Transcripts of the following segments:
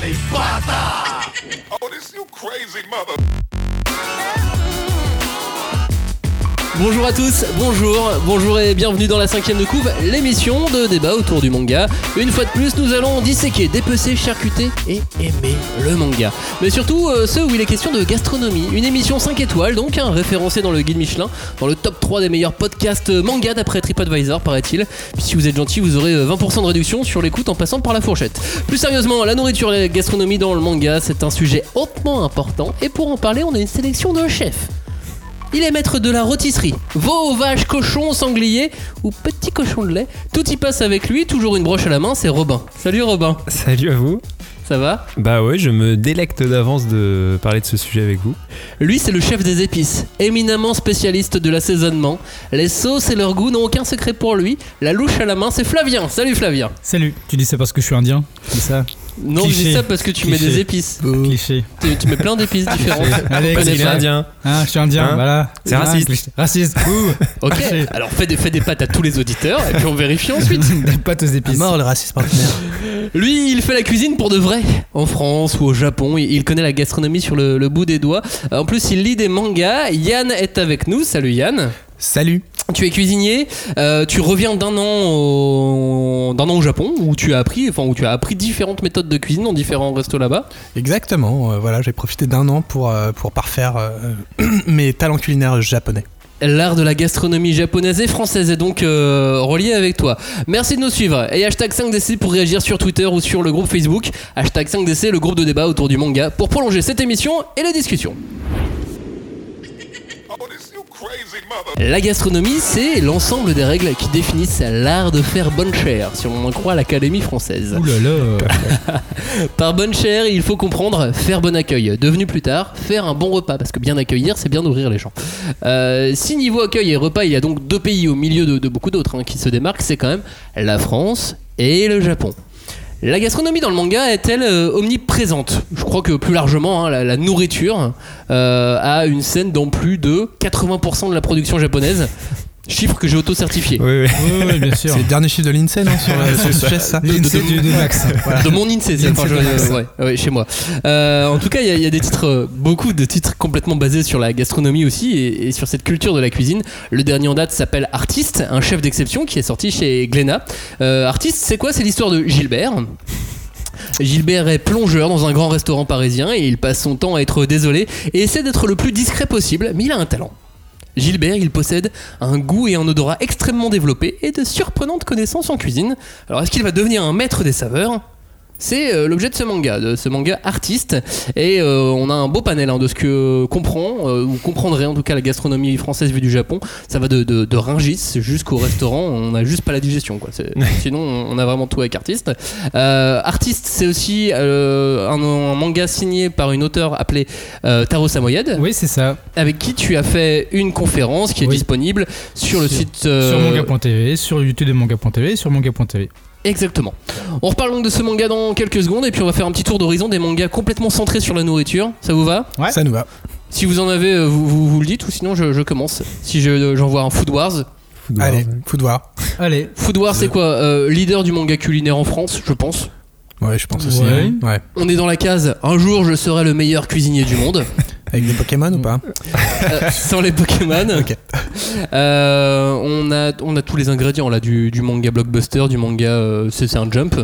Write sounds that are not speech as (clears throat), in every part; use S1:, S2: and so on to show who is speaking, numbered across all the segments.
S1: Les (laughs) bâtards
S2: Oh, this you crazy mother...
S3: Bonjour à tous, bonjour, bonjour et bienvenue dans la cinquième de couve, l'émission de débat autour du manga. Une fois de plus, nous allons disséquer, dépecer, charcuter et aimer le manga. Mais surtout euh, ceux où il est question de gastronomie. Une émission 5 étoiles, donc un référencé dans le guide Michelin, dans le top 3 des meilleurs podcasts manga d'après TripAdvisor, paraît-il. Puis si vous êtes gentil, vous aurez euh, 20% de réduction sur l'écoute en passant par la fourchette. Plus sérieusement, la nourriture et la gastronomie dans le manga, c'est un sujet hautement important. Et pour en parler, on a une sélection d'un chef. Il est maître de la rôtisserie. Veau, vache, cochon, sanglier ou petit cochon de lait. Tout y passe avec lui, toujours une broche à la main, c'est Robin. Salut Robin,
S4: Salut à vous.
S3: ça va?
S4: Bah ouais, je me délecte d'avance de parler de ce sujet avec vous.
S3: Lui, c'est le chef des épices, éminemment spécialiste de l'assaisonnement. Les sauces et leur goût n'ont aucun secret pour lui. La louche à la main, c'est Flavien. Salut Flavien.
S5: Salut, tu dis ça parce que je suis indien C'est ça?
S3: Non, je dis ça parce que tu mets des épices.
S5: Cliché.
S3: Tu, tu mets plein d'épices différentes. Connaît
S5: cliché.
S3: pas.
S4: indien.
S5: Hein, je suis indien,
S4: Hein
S5: voilà.
S4: C'est
S5: Hein,
S4: raciste.
S5: Raciste. Ouh. (laughs)
S3: Ok,
S5: Cliché.
S3: alors fais des, fais des pâtes à tous les auditeurs et puis on vérifie ensuite. (laughs)
S5: Des pâtes aux épices.
S6: mort le racisme partenaire.
S3: Lui, il fait la cuisine pour de vrai. En France ou au Japon, il il connaît la gastronomie sur le, le bout des doigts. En plus, il lit des mangas. Yann est avec nous. Salut Yann.
S6: Salut.
S3: Tu es cuisinier. euh, tu reviens d'un an au d'un an au Japon où tu as appris, enfin où tu as appris différentes méthodes de cuisine dans différents restos là-bas.
S6: Exactement. euh, voilà, j'ai profité d'un an pour, euh, pour parfaire (clears throat) mes talents culinaires japonais.
S3: L'art de la gastronomie japonaise et française est donc relié avec toi. Merci de nous suivre. Et hashtag 5DC pour réagir sur Twitter ou sur le groupe Facebook. Hashtag 5DC, le groupe de débat autour du manga, pour prolonger cette émission et la discussion. La gastronomie, c'est l'ensemble des règles qui définissent l'art de faire bonne chère, si on en croit l'Académie française.
S5: Ouh là là. (laughs)
S3: Par bonne chère, il faut comprendre faire bon accueil. Devenu plus tard, faire un bon repas, parce que bien accueillir, c'est bien nourrir les gens. Euh, si niveau accueil et repas, il y a donc deux pays au milieu de, de beaucoup d'autres hein, qui se démarquent, c'est quand même la France et le Japon. La gastronomie dans le manga est-elle euh, omniprésente? Je crois que plus largement, hein, la, nourriture euh, a une scène dans plus de 80% de la production japonaise. Chiffre que j'ai auto-certifié.
S4: Oui, oui.
S5: Oui, oui, bien sûr.
S6: C'est le dernier chiffre de l'INSEE, non Sur sur ça
S5: Max. (laughs) Voilà.
S3: De mon INSEE, c'est ouais, ouais, chez moi. Euh, en tout cas, il y, a- il y a des titres, euh, beaucoup de titres complètement basés sur la gastronomie aussi et, et sur cette culture de la cuisine. Le dernier en date s'appelle Artiste, un chef d'exception qui est sorti chez Glénat. Euh, Artiste, c'est quoi? C'est l'histoire de Gilbert. Gilbert est plongeur dans un grand restaurant parisien et il passe son temps à être désolé et essaie d'être le plus discret possible, mais il a un talent. Gilbert, il possède un goût et un odorat extrêmement développés et de surprenantes connaissances en cuisine. Alors est-ce qu'il va devenir un maître des saveurs? C'est euh, l'objet de ce manga, de ce manga artiste. Et euh, on a un beau panel hein, de ce que comprend, euh, ou comprendrait en tout cas la gastronomie française vue du Japon. Ça va de, de, de Rungis jusqu'au restaurant, on n'a juste pas la digestion. Quoi. (laughs) Sinon, on a vraiment tout avec artiste. Euh, artiste, c'est aussi un, un manga signé par une auteure appelée Taro Samoyed,
S5: Oui, c'est ça.
S3: avec qui tu as fait une conférence qui est
S5: Oui.
S3: disponible sur le
S5: Sur-
S3: site.
S5: Sur manga.tv, sur YouTube de manga.tv, sur manga.tv.
S3: Exactement. On reparle donc de ce manga dans quelques secondes et puis on va faire un petit tour d'horizon des mangas complètement centrés sur la nourriture. Ça vous va
S5: Ouais.
S6: Ça nous va.
S3: Si vous en avez, euh, vous, vous, vous le dites ou sinon je, je commence. Si je- j'envoie un Food Wars.
S6: Allez, foot voir.
S5: Allez.
S3: Food Wars c'est quoi Euh, Leader du manga culinaire en France, je pense.
S6: Ouais, je pense aussi.
S5: Ouais.
S6: Ouais.
S3: On est dans la case un jour je serai le meilleur cuisinier du monde. (laughs)
S6: Avec des Pokémon ou pas
S3: Euh, sans les Pokémon. (laughs)
S6: Ok.
S3: Euh, on, a, on a tous les ingrédients là du, du manga blockbuster, du manga euh, c'est c'est un jump.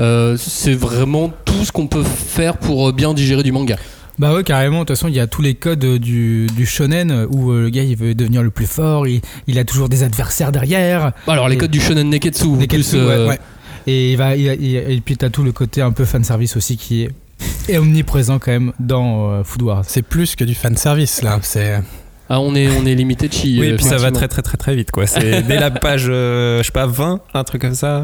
S3: Euh, c'est vraiment tout ce qu'on peut faire pour bien digérer du manga.
S5: Bah ouais, carrément. De toute façon, il y a tous les codes du, du shonen où euh, le gars il veut devenir le plus fort, il, il a toujours des adversaires derrière.
S3: Alors les
S5: Et-
S3: codes du shonen neketsu,
S5: Neketsu,
S3: plus, euh,
S5: ouais,
S6: ouais.
S5: Et, il va, il- il- et puis t'as tout le côté un peu fanservice aussi qui est, est omniprésent quand même dans euh, Food Wars.
S6: C'est plus que du fan service là. C'est
S3: Ah, on est, on est limité de chi.
S4: Oui, et puis ça va très très très très vite quoi. C'est (laughs) dès la page, euh, je sais pas, 20, un truc comme ça.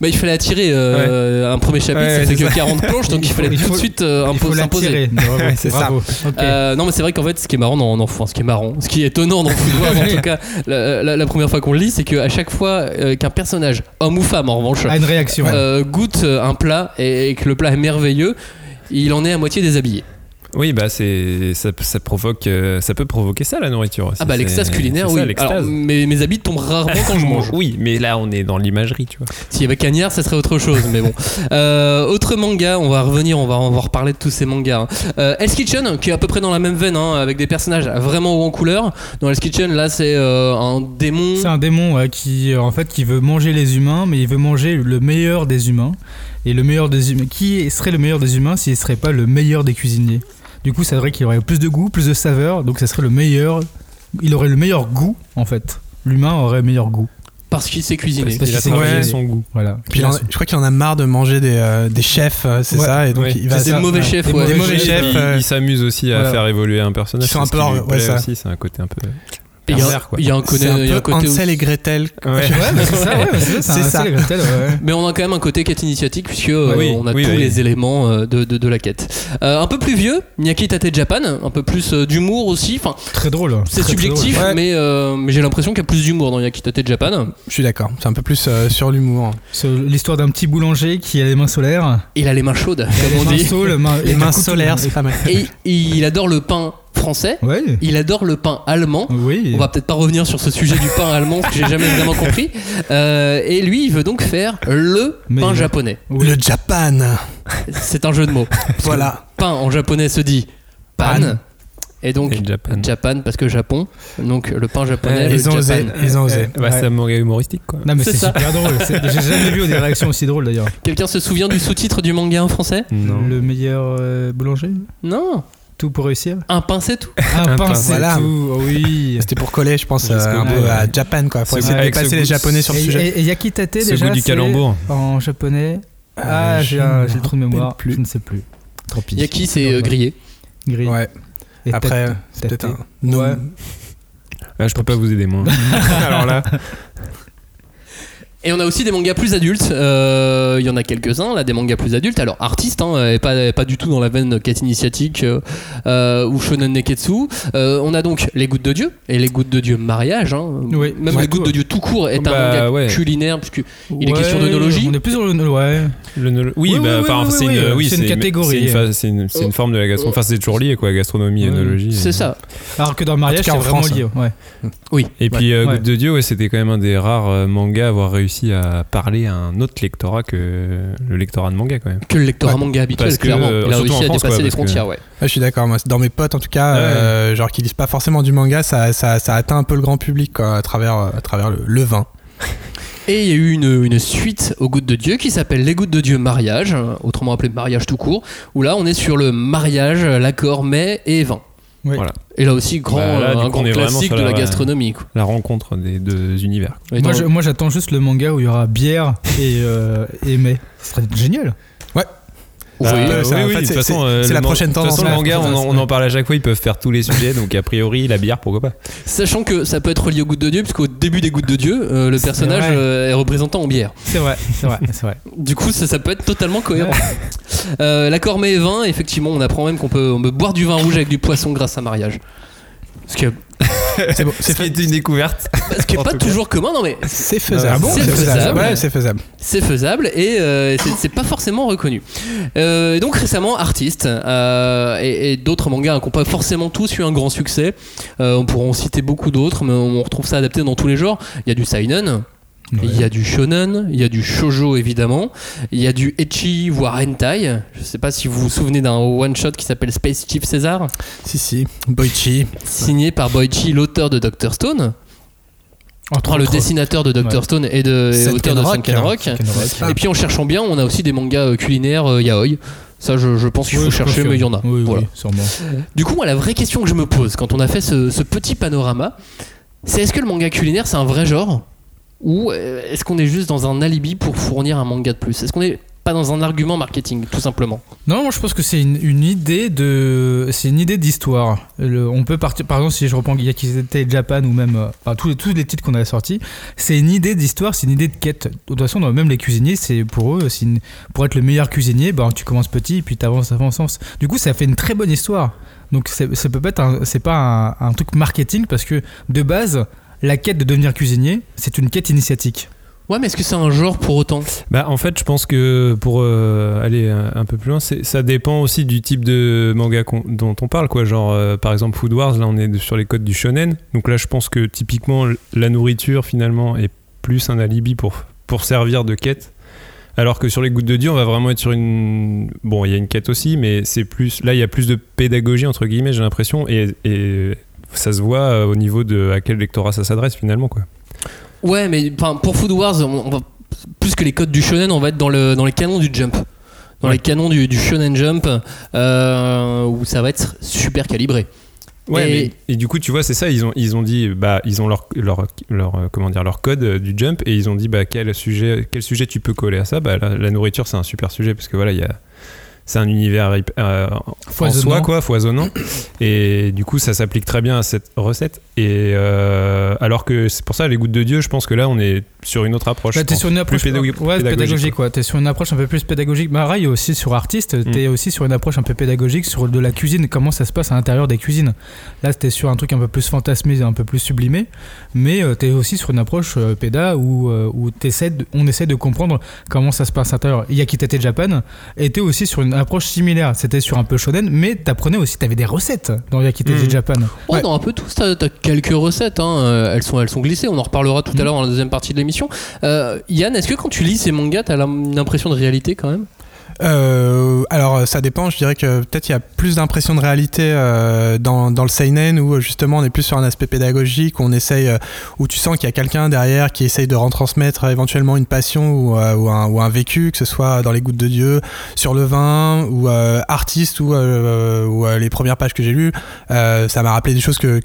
S3: Bah, il fallait attirer euh, un premier chapitre,
S4: Ouais,
S3: ça fait que
S4: ça.
S3: 40 planches, donc il, fallait
S5: il
S3: tout de suite euh, s'imposer. (laughs)
S6: c'est ça.
S3: Euh, non mais c'est vrai qu'en fait ce qui est marrant dans, dans- enfin, ce qui est marrant ce qui est étonnant dans Football (laughs) en tout cas la, la- la première fois qu'on le lit c'est qu'à chaque fois euh, qu'un personnage homme ou femme en revanche
S5: Ah, une réaction.
S3: euh, goûte un plat et, et que le plat est merveilleux il en est à moitié déshabillé
S4: Oui, bah c'est ça, ça provoque, euh, ça peut provoquer ça la nourriture. aussi.
S3: ah bah l'extase culinaire oui alors mes, mes habits tombent rarement quand je mange
S4: Oui, mais là on est dans l'imagerie, tu vois.
S3: s'il y avait Cagnard ça serait autre chose mais bon (laughs) Euh, autre manga on va revenir on va, on va reparler de tous ces mangas hein. Euh, Hell's Kitchen qui est à peu près dans la même veine hein, avec des personnages vraiment haut en couleur dans Hell's Kitchen là c'est euh, un démon
S5: C'est un démon ouais, qui, en fait, qui veut manger les humains, mais il veut manger le meilleur des humains. Et le meilleur des humains, qui serait le meilleur des humains s'il serait pas le meilleur des cuisiniers? Du coup, ça serait qu'il aurait plus de goût, plus de saveur, donc ça serait le meilleur. Il aurait le meilleur goût, en fait. L'humain aurait le meilleur goût.
S3: parce qu'il sait cuisiner
S5: Parce
S4: Il a
S5: qu'il
S4: travaillé
S6: ouais.
S4: son goût.
S5: Voilà.
S6: Puis il en- je crois qu'il en a marre de manger des, euh, des chefs, euh, c'est
S5: Ouais.
S6: ça, et donc
S4: Ouais.
S6: il va
S3: C'est des
S6: ça-
S3: mauvais chefs,
S6: Des
S3: ouais.
S6: mauvais, mauvais chefs.
S4: puis,
S6: euh,
S4: il s'amuse aussi à
S5: voilà.
S4: faire évoluer un personnage.
S6: Qui sont un
S4: c'est
S6: peu
S4: plaît
S6: ça.
S4: aussi, c'est un côté un peu.
S3: Il y a-
S4: pervers, quoi.
S3: il y a un côté,
S6: c'est un
S3: il y a un côté
S6: Hansel et Gretel.
S4: Ouais.
S5: Ouais, bah, c'est ça, ouais, c'est ça.
S6: C'est
S5: un
S6: ça.
S5: Hansel et Gretel, ouais.
S3: Mais on a quand même un côté quête initiatique puisque euh,
S4: Oui,
S3: on a
S4: oui,
S3: tous
S4: oui.
S3: les éléments euh, de, de, de la quête. Euh, un peu plus vieux, Nyaki Tate Japan, un peu plus d'humour aussi. Enfin,
S5: Très drôle.
S3: c'est
S5: Très, très
S3: subjectif,
S5: drôle.
S6: Ouais.
S3: mais, euh, mais j'ai l'impression qu'il y a plus d'humour dans Nyaki Tate Japan.
S6: Je suis d'accord, c'est un peu plus euh, sur l'humour.
S5: C'est l'histoire d'un petit boulanger qui a les mains solaires.
S3: Il a les mains chaudes, comme on
S5: les mains
S3: dit.
S6: Les mains solaires, c'est pas mal.
S3: Et il adore le pain français.
S5: Ouais.
S3: Il adore le pain allemand.
S5: Oui.
S3: On va peut-être pas revenir sur ce sujet du pain allemand que j'ai jamais vraiment compris. Euh, et lui, il veut donc faire le
S5: Meilleur.
S3: pain japonais.
S5: Oui.
S6: Le Japan,
S3: C'est un jeu de mots. (laughs)
S6: voilà.
S3: Pain en japonais se dit pan.
S6: Pan.
S3: Et donc
S4: Et Japan.
S3: Japan parce que Japon. Donc le pain japonais. Le
S6: Ils ont osé, ils ont osé.
S4: Bah, c'est un manga humoristique quoi.
S5: Non mais
S3: C'est
S5: super drôle. J'ai jamais vu des réactions aussi drôles d'ailleurs.
S3: Quelqu'un se souvient du sous-titre du manga en français?
S4: Non.
S5: Le meilleur euh, boulanger?
S3: Non.
S5: Tout pour réussir
S3: Un pain c'est tout.
S5: Un
S4: Un
S5: c'est
S6: voilà.
S5: tout. oh oui. (laughs)
S6: C'était pour coller, je pense, euh, un peu
S5: ouais.
S6: à Japan, quoi.
S4: Ce
S6: essayer de dépasser les Japonais sur le
S5: Et,
S6: sujet.
S5: et, et Yakitate déjà
S4: goût du
S5: c'est
S4: calembour.
S5: en japonais. Ah,
S6: Euh,
S5: j'ai le trou de mémoire.
S6: plus.
S5: Je ne sais plus. Tant pis.
S3: Yaki c'est euh, grillé.
S5: Gris.
S6: Ouais.
S5: Et
S6: Après, c'est peut-être un.
S5: Ouais.
S4: Ah, je peux pas vous aider moi. (laughs) Alors là,
S3: Et on a aussi des mangas plus adultes. Euh, Il y en a quelques-uns, là, des mangas plus adultes. Alors, artistes, hein, et pas, pas du tout dans la veine quête initiatique euh, euh, ou shonen neketsu. Euh, on a donc Les Gouttes de Dieu et Les Gouttes de Dieu mariage. hein.
S5: Oui.
S3: Même
S5: Ouais.
S3: Les Gouttes de Dieu tout court est un
S4: Bah,
S3: manga
S4: ouais.
S3: culinaire, puisque il est
S5: Ouais,
S3: question d'œnologie.
S5: On est plus sur le. Ouais.
S4: le oui,
S5: Oui,
S4: bah,
S5: oui,
S4: enfin,
S5: oui,
S4: c'est une,
S5: oui,
S4: oui,
S5: c'est une catégorie.
S4: C'est une, une- c'est une forme de la gastronomie. Enfin, c'est toujours lié quoi, gastronomie,
S5: Ouais.
S4: œnologie.
S3: C'est ça.
S5: Alors que dans le mariage, c'est
S6: en
S5: vraiment lié. Ouais.
S3: Oui.
S4: Et puis, euh,
S5: Ouais.
S4: Goutte de Dieu, ouais, c'était quand même un des rares mangas à avoir réussi à parler à un autre lectorat que le lectorat de manga quand même.
S3: Que le lectorat
S6: Ouais.
S3: manga habituel,
S4: Parce que,
S3: clairement. Il a réussi à
S4: France,
S3: dépasser
S4: quoi,
S3: les
S4: que-
S3: frontières, ouais.
S6: Ouais, je suis d'accord. Moi, dans mes potes, en tout cas,
S4: Ouais.
S6: euh, genre qui lisent pas forcément du manga, ça, ça, ça atteint un peu le grand public quoi, à travers, à travers le, le vin. (laughs)
S3: Et il y a eu une, une suite aux Gouttes de Dieu qui s'appelle Les Gouttes de Dieu mariage, autrement appelé mariage tout court, où là on est sur le mariage, l'accord mets et vin.
S5: Oui.
S4: Voilà.
S3: Et là aussi, grand,
S4: Bah, là,
S3: euh, un grand classique de la
S4: la-
S3: gastronomie. quoi.
S4: La rencontre des deux univers.
S3: Et
S5: Moi, je- moi, j'attends juste le manga où il y aura bière et, euh, et mets. Ce serait génial.
S3: Oui.
S6: Euh, ça,
S4: oui,
S6: en
S4: oui,
S6: fait,
S4: de toute façon,
S6: c'est- la prochaine
S4: De toute
S6: tendance,
S4: façon, le manga, on, en- on
S6: tendance,
S4: en parle à chaque fois, ils peuvent faire tous les sujets, donc a priori, la bière, pourquoi pas
S3: Sachant que ça peut être relié aux Gouttes de Dieu, puisqu'au début des Gouttes de Dieu, euh, le personnage euh, est représentant en bière.
S5: C'est vrai, c'est vrai, c'est vrai. (laughs)
S3: Du coup, ça, ça peut être totalement cohérent. Euh, l'accord mets et vin, effectivement, on apprend même qu'on peut, on peut boire du vin rouge avec du poisson grâce à mariage. Ce qui est,
S6: C'est bon, fait.
S4: une découverte.
S3: ce qui est
S4: En
S3: pas toujours commun, non mais
S6: C'est faisable.
S3: Ah bon
S6: c'est faisable.
S3: faisable.
S6: Ouais, c'est faisable.
S3: c'est faisable et euh, c'est- pas forcément reconnu. Euh, donc récemment, Artiste euh, et, et d'autres mangas hein, qui n'ont pas forcément tous eu un grand succès. Euh, on pourra en citer beaucoup d'autres, mais on retrouve ça adapté dans tous les genres. Il y a du seinen, il y a du shonen, il y a du shojo évidemment, il y a du ecchi voire hentai. Je sais pas si vous vous souvenez d'un one shot qui s'appelle Space Chief César,
S6: Si, si. Boichi.
S3: signé par Boichi, l'auteur de Doctor Stone,
S5: Entre
S3: le dessinateur de Doctor
S5: Ouais.
S3: Stone et, de, et auteur de Sunken. Rock. Et puis en cherchant bien, on a aussi des mangas euh, culinaires euh, yaoi. Ça, je, je pense qu'il faut chercher, mais il y en a.
S5: Oui,
S3: Voilà.
S5: oui, sûrement.
S3: Du coup, moi, la vraie question que je me pose quand on a fait ce, ce petit panorama, c'est est-ce que le manga culinaire, c'est un vrai genre? Ou euh, est-ce qu'on est juste dans un alibi pour fournir un manga de plus? Est-ce qu'on est pas dans un argument marketing, tout simplement?
S5: Non, moi je pense que c'est une, idée de, c'est une idée d'histoire. On peut partir, par exemple, si je reprends Yakizete Japan ou même euh, enfin, tous, les, titres qu'on a sortis, c'est une idée d'histoire, c'est une idée de quête. De toute façon, même les cuisiniers, c'est pour eux, pour être le meilleur cuisinier, ben tu commences petit, puis t'avances, avances, avances. Du coup, ça fait une très bonne histoire. Donc c'est- peut pas être, c'est pas un truc marketing parce que de base, la quête de devenir cuisinier, c'est une quête initiatique.
S3: Ouais, mais est-ce que c'est un genre pour autant?
S4: Bah, en fait, je pense que pour euh, aller euh, un peu plus loin, c'est- ça dépend aussi du type de manga qu'on- dont on parle. Quoi. Genre, euh, par exemple, Food Wars, là, on est sur les codes du shonen. Donc là, je pense que typiquement, la nourriture, finalement, est plus un alibi pour, pour servir de quête. Alors que sur les gouttes de Dieu, on va vraiment être sur une. Bon, il y a une quête aussi, mais c'est plus. Là, il y a plus de pédagogie, entre guillemets, j'ai l'impression. Et, et ça se voit euh, au niveau de à quel lectorat ça s'adresse, finalement. Quoi.
S3: Ouais, mais pour Food Wars, on, on va, plus que les codes du shonen, on va être dans, le, dans les canons du jump. Dans
S4: Ouais.
S3: les canons du, du shonen jump, euh, où ça va être super calibré.
S4: Ouais,
S3: Et-
S4: mais- et du coup, tu vois, c'est ça. Ils ont, ils ont dit, bah, ils ont leur, leur, leur, euh, comment dire, leur code du jump et ils ont dit, bah, quel sujet, quel sujet tu peux coller à ça? Bah, la, la nourriture, c'est un super sujet parce que voilà, il y a, c'est un univers euh, en soi, quoi, foisonnant. Et du coup, ça s'applique très bien à cette recette. Et euh, alors que c'est pour ça, les gouttes de Dieu, je pense que là, on est sur une autre approche.
S5: Bah, t'es sur une approche
S4: plus pédagogique.
S5: ouais,
S4: pédagogique,
S5: pédagogique, quoi. T'es sur une approche un peu plus pédagogique. Bah, pareil aussi sur artiste,
S4: Mm.
S5: t'es aussi sur une approche un peu pédagogique sur de la cuisine, comment ça se passe à l'intérieur des cuisines? Là, t'es sur un truc un peu plus fantasmé, un peu plus sublimé, mais euh, t'es aussi sur une approche euh, péda où, où de- on essaie de comprendre comment ça se passe à l'intérieur. Yakitate Japan était aussi sur une approche similaire. C'était sur un peu shonen, mais t'apprenais aussi, t'avais des recettes dans Yakitate
S4: Mm.
S5: Japan.
S3: Oh, dans un peu tous, t'as quelques recettes, hein, euh, elles, sont, elles sont glissées, on en reparlera tout à l'heure dans la deuxième partie de l'émission. Euh, Yann, est-ce que quand tu lis ces mangas, t'as l'im- une impression de réalité quand même?
S6: Euh, alors ça dépend, je dirais que peut-être il y a plus d'impression de réalité euh, dans, le seinen où euh, justement on est plus sur un aspect pédagogique, où on essaye, euh, où tu sens qu'il y a quelqu'un derrière qui essaye de retransmettre éventuellement une passion ou, un, vécu, que ce soit dans les gouttes de Dieu, sur le vin ou artiste ou, les premières pages que j'ai lues, ça m'a rappelé des choses que,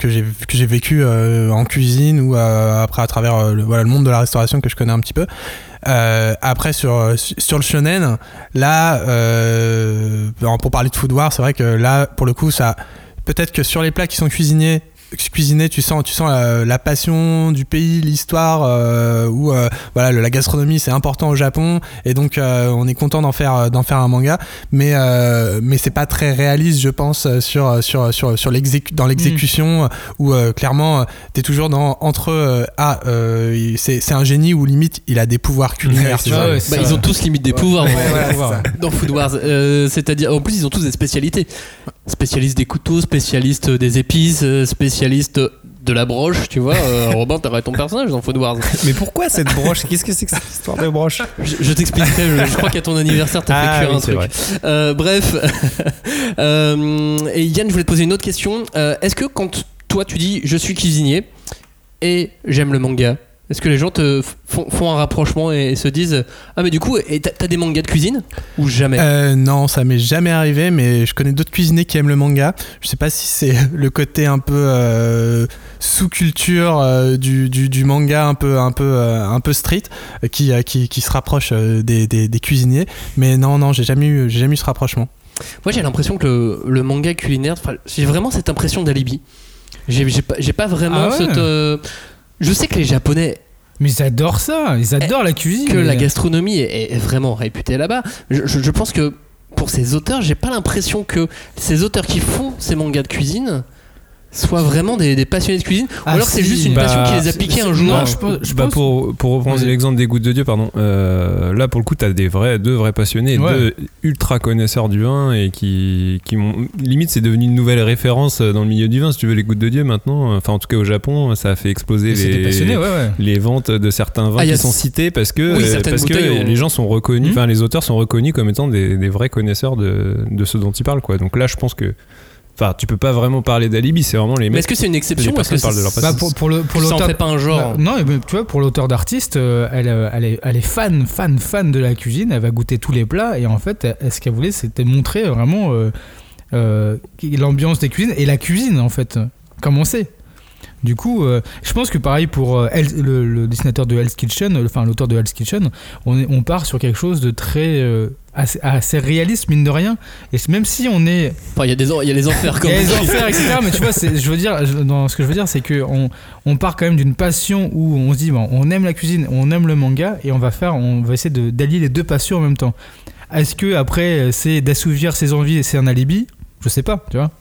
S6: j'ai vécues en cuisine ou après à travers voilà, le monde de la restauration que je connais un petit peu. Euh, après sur sur le shonen, là euh, pour parler de food c'est vrai que là pour le coup ça peut-être que sur les plats qui sont cuisinés cuisiner tu sens tu sens la, la passion du pays l'histoire euh, où euh, voilà le- la gastronomie c'est important au Japon et donc euh, on est content d'en faire d'en faire un manga mais euh, mais c'est pas très réaliste je pense sur sur sur sur l'exécu dans l'exécution où euh, clairement t'es toujours dans entre euh, ah euh, c'est c'est un génie ou limite il a des pouvoirs culinaires
S4: Ouais.
S3: Bah, Ils ont tous limite des pouvoirs
S6: Ouais,
S3: dans-
S6: voilà,
S3: Food Wars. Euh, C'est-à-dire, en plus, ils ont tous des spécialités. Spécialistes des couteaux, spécialistes des épices, euh, spécialistes de la broche, tu vois. Euh, (laughs) Robin, t'aurais ton personnage dans Food Wars.
S4: Mais pourquoi cette broche? Qu'est-ce que c'est que cette histoire de broche?
S3: Je, je t'expliquerai, je, je crois qu'à ton anniversaire, t'as
S4: Ah
S3: fait cuire
S4: oui,
S3: un truc.
S4: vrai.
S3: Euh, bref. (laughs) Euh, et Yann, je voulais te poser une autre question. Euh, Est-ce que quand toi tu dis je suis cuisinier et j'aime le manga, est-ce que les gens te font, font un rapprochement et, se disent Ah, mais du coup, t'as des mangas de cuisine Ou jamais?
S6: Euh, non, ça m'est jamais arrivé, mais je connais d'autres cuisiniers qui aiment le manga. Je sais pas si c'est (laughs) le côté un peu euh, sous-culture euh, du, du, du manga, un peu, un peu, un peu street, qui, qui, qui se rapproche des, des, des cuisiniers. Mais non, non, j'ai jamais eu, jamais eu ce rapprochement.
S3: Moi, j'ai l'impression que le, le manga culinaire, j'ai vraiment cette impression d'alibi. J'ai pas, pas vraiment
S5: Ah ouais?
S3: cette. Je sais que les Japonais
S5: Mais ils adorent ça, ils adorent la cuisine.
S3: que la gastronomie est, est vraiment réputée là-bas. Je, je- je pense que pour ces auteurs, j'ai pas l'impression que ces auteurs qui font ces mangas de cuisine soient vraiment des, des passionnés de cuisine.
S5: Ah
S3: ou alors c'est juste une
S4: bah,
S3: passion qui les a piqués un jour.
S5: non, je pense- je
S4: bah,
S5: pense-
S4: pour, pour reprendre l'exemple des gouttes de Dieu, pardon, euh, là pour le coup, tu as des vrais, deux vrais passionnés,
S5: Ouais.
S4: deux ultra connaisseurs du vin et qui, qui m'ont. Limite, c'est devenu une nouvelle référence dans le milieu du vin, si tu veux, les gouttes de Dieu maintenant. Enfin, en tout cas, au Japon, ça a fait exploser les,
S5: passionnés, ouais, ouais.
S4: les ventes de certains vins
S3: Ah,
S4: qui sont cités parce que,
S3: Oui,
S4: euh, parce que
S3: ont-
S4: les gens sont reconnus,
S5: Hmm.
S4: enfin, les auteurs sont reconnus comme étant des, des vrais connaisseurs de, de ce dont ils parlent, quoi. Donc là, je pense que. Enfin, tu peux pas vraiment parler d'alibi, c'est vraiment les
S3: Mais
S4: mecs.
S3: est-ce que c'est une exception est-ce que
S4: parlent de leur
S5: Bah, pour, pour le pour
S3: ça en
S5: l'auteur
S3: fait pas un genre
S5: Bah, non, mais tu vois, pour l'auteur d'artiste, euh, elle, euh, elle, est, elle est fan, fan, fan de la cuisine. Elle va goûter tous les plats et en fait, elle- ce qu'elle voulait, c'était montrer vraiment euh, euh, l'ambiance des cuisines et la cuisine en fait. Comment c'est Du coup, euh, je pense que pareil pour euh, Hell- le, le dessinateur de Hell's Kitchen, enfin l'auteur de Hell's Kitchen, on, est- on part sur quelque chose de très euh, assez, assez réaliste mine de rien. Et même si on est
S3: Enfin, il y a des il y a les enfers
S5: il
S3: comme
S5: y a les enfers, etc. Mais tu vois, je veux dire, je- dans ce que je veux dire, c'est que on, on part quand même d'une passion où on se dit, bon, on aime la cuisine, on aime le manga, et on va faire, on va essayer de- d'allier les deux passions en même temps. Est-ce que après, c'est d'assouvir ses envies et c'est un alibi? Je sais pas, tu vois.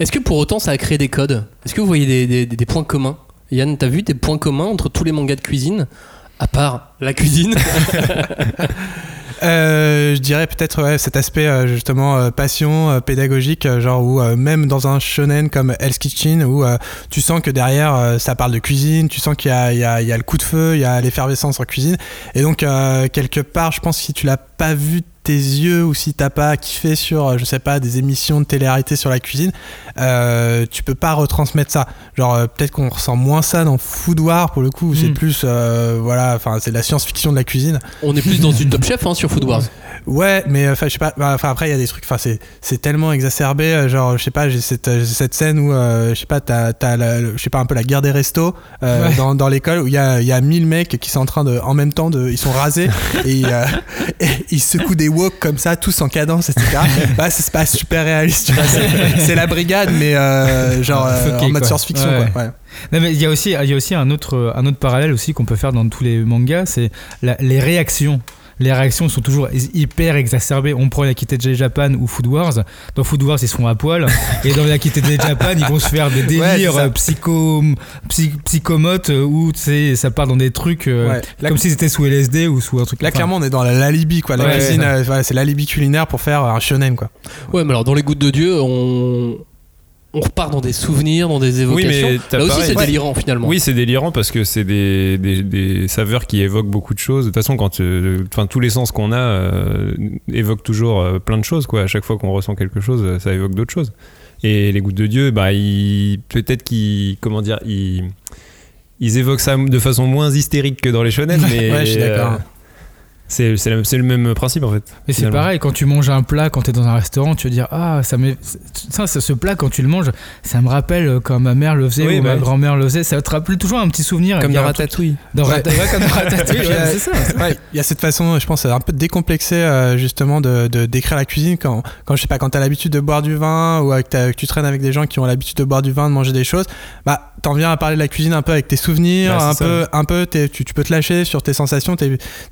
S3: Est-ce que pour autant ça a créé des codes? Est-ce que vous voyez des, des- des points communs? Yann, t'as vu des points communs entre tous les mangas de cuisine? À part la cuisine? (laughs)
S6: Euh, je dirais peut-être ouais, cet aspect euh, justement euh, passion euh, pédagogique, genre où même dans un shonen comme Hell's Kitchen, où tu sens que derrière ça parle de cuisine, tu sens qu'il y y, y a le coup de feu, il y a l'effervescence en cuisine, et donc quelque part, je pense que si tu l'as pas vu tes yeux ou si t'as pas kiffé sur, euh, je sais pas, des émissions de télé-réalité sur la cuisine, euh, tu peux pas retransmettre ça. Genre euh, peut-être qu'on ressent moins ça dans Food War pour le coup, où c'est
S5: Mm.
S6: plus, euh, voilà, enfin c'est de la science-fiction de la cuisine.
S3: On est plus dans une Top Chef hein, sur Food Wars. (laughs)
S6: Ouais, mais enfin, je sais pas. bah, Enfin, après, il y a des trucs. Enfin, c'est tellement exacerbé. Genre, je sais pas, j'ai cette, cette scène où, je sais pas, t'as, je sais pas, un peu la guerre des restos
S5: Ouais.
S6: dans, dans l'école où il y a, y a 1000 mecs qui sont en train de, en même temps, de, ils sont rasés (laughs) et, et ils secouent des comme ça, tous en cadence, etc. (laughs) bah, ça se passe super réaliste. tu vois, C'est, c'est la brigade, mais euh, genre euh,
S5: Fucké,
S6: en mode science-fiction,
S5: Ouais.
S6: quoi. Ouais.
S5: Non, mais il y a aussi, il y a aussi un, autre, un autre parallèle aussi qu'on peut faire dans tous les mangas, c'est les réactions. Les réactions sont toujours hyper exacerbées. On prend Yakite Japan ou Food Wars. Dans Food Wars, ils sont à poil. (laughs) et dans Yakite Japan, ils vont se faire des
S6: Ouais,
S5: délires
S6: c'est ça.
S5: euh, psycho, psy- psychomotes euh, où tu sais, ça part dans des trucs euh,
S6: Ouais. Là-
S5: comme s'ils étaient sous LSD ou sous un truc
S6: Là,
S5: enfin,
S6: clairement, on est dans la- l'alibi, quoi. La
S5: Ouais,
S6: cuisine, euh, c'est l'alibi culinaire pour faire un shonen, quoi.
S3: Ouais, mais alors dans les gouttes de Dieu, on, on repart dans des souvenirs, dans des
S4: Oui,
S3: évocations.
S4: mais t'as
S3: Là aussi, c'est
S4: Ouais.
S3: délirant finalement.
S4: Oui, c'est délirant parce que c'est des, des, des saveurs qui évoquent beaucoup de choses. De toute façon, quand, euh, enfin, tous les sens qu'on a euh, évoquent toujours euh, plein de choses. Quoi. À chaque fois qu'on ressent quelque chose, ça évoque d'autres choses. Et les gouttes de Dieu, bah, peut-être qu'ils, comment dire, ils, ils évoquent ça de façon moins hystérique que dans les (laughs) shonen, mais
S6: Ouais, je suis d'accord.
S4: euh, c'est, c'est, le- c'est le même principe en fait.
S5: Et c'est pareil, quand tu manges un plat, quand tu es dans un restaurant, tu vas dire Ah, ça me. Ça, ça, ce plat, quand tu le manges, ça me rappelle quand ma mère le faisait
S4: Oui,
S5: ou
S4: bah
S5: ma
S4: oui.
S5: grand-mère le faisait. Ça te rappelle toujours un petit souvenir.
S4: Comme dans Ratatouille.
S5: Dans
S6: Ouais.
S5: Ratatouille, ouais, comme dans (laughs) Ratatouille, ouais, c'est ça.
S6: Ouais, il y a cette façon, je pense, un peu décomplexée euh, justement de, de décrire la cuisine quand, quand je sais pas, quand t'as l'habitude de boire du vin ou que, tu traînes avec des gens qui ont l'habitude de boire du vin, de manger des choses, bah t'en viens à parler de la cuisine un peu avec tes souvenirs,
S4: Bah,
S6: un, peu, un peu, tu, tu peux te lâcher sur tes sensations,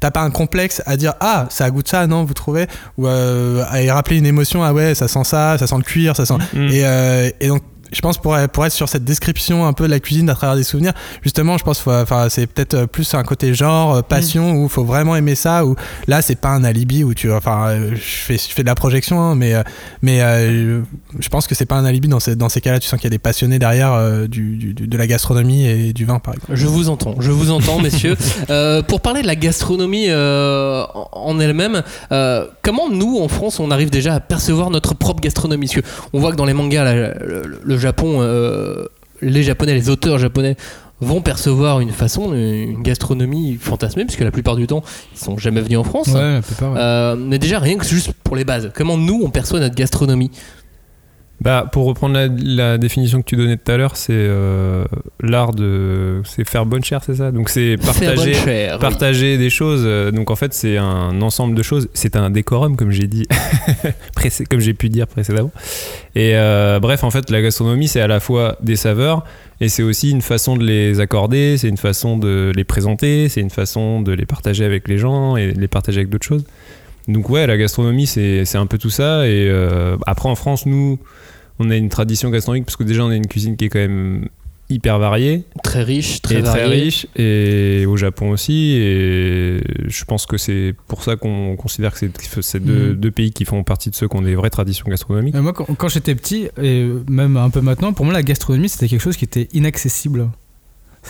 S6: t'as pas un complexe à dire ah ça a goût de ça, non vous trouvez? Ou euh, à y rappeler une émotion ah ouais ça sent ça, ça sent le cuir, ça sent
S4: Mm.
S6: et, euh, et donc je pense pour, pour être sur cette description un peu de la cuisine à travers des souvenirs, justement, je pense faut- enfin c'est peut-être plus un côté genre euh, passion où il faut vraiment aimer ça. Où là c'est pas un alibi où tu enfin euh, je fais je fais de la projection, hein, mais euh, mais euh, je pense que c'est pas un alibi dans ces dans ces cas-là. Tu sens qu'il y a des passionnés derrière euh, du, du- de la gastronomie et du vin par exemple.
S3: Je vous entends, je vous entends, messieurs. (laughs) Euh, pour parler de la gastronomie euh, en elle-même, euh, comment nous, en France, on arrive déjà à percevoir notre propre gastronomie? Parce que on voit que dans les mangas, là, le, le Japon, euh, les Japonais, les auteurs japonais vont percevoir une façon, une gastronomie fantasmée, puisque la plupart du temps, ils sont jamais venus en France.
S5: Ouais, la plupart, ouais.
S3: Euh, mais déjà, rien que juste pour les bases, comment nous, on perçoit notre gastronomie?
S4: Bah, pour reprendre la, la définition que tu donnais tout à l'heure, c'est euh, l'art de. C'est faire bonne chère, c'est ça? Donc c'est partager,
S3: chère, oui.
S4: partager des choses. euh, Donc en fait, c'est un ensemble de choses. C'est un décorum, comme j'ai dit, (laughs) comme j'ai pu dire précédemment. Et euh, bref, en fait, la gastronomie, c'est à la fois des saveurs et c'est aussi une façon de les accorder, c'est une façon de les présenter, c'est une façon de les partager avec les gens et de les partager avec d'autres choses. Donc ouais, la gastronomie, c'est c'est un peu tout ça. Et euh, après, en France, nous, on a une tradition gastronomique parce que déjà, on a une cuisine qui est quand même hyper variée.
S3: Très riche, très
S4: et très
S3: variée.
S4: riche. Et au Japon aussi. Et je pense que c'est pour ça qu'on considère que c'est deux,
S5: Mhm.
S4: deux pays qui font partie de ceux qui ont des vraies traditions gastronomiques.
S5: Mais moi, quand, quand j'étais petit, et même un peu maintenant, pour moi, la gastronomie, c'était quelque chose qui était inaccessible.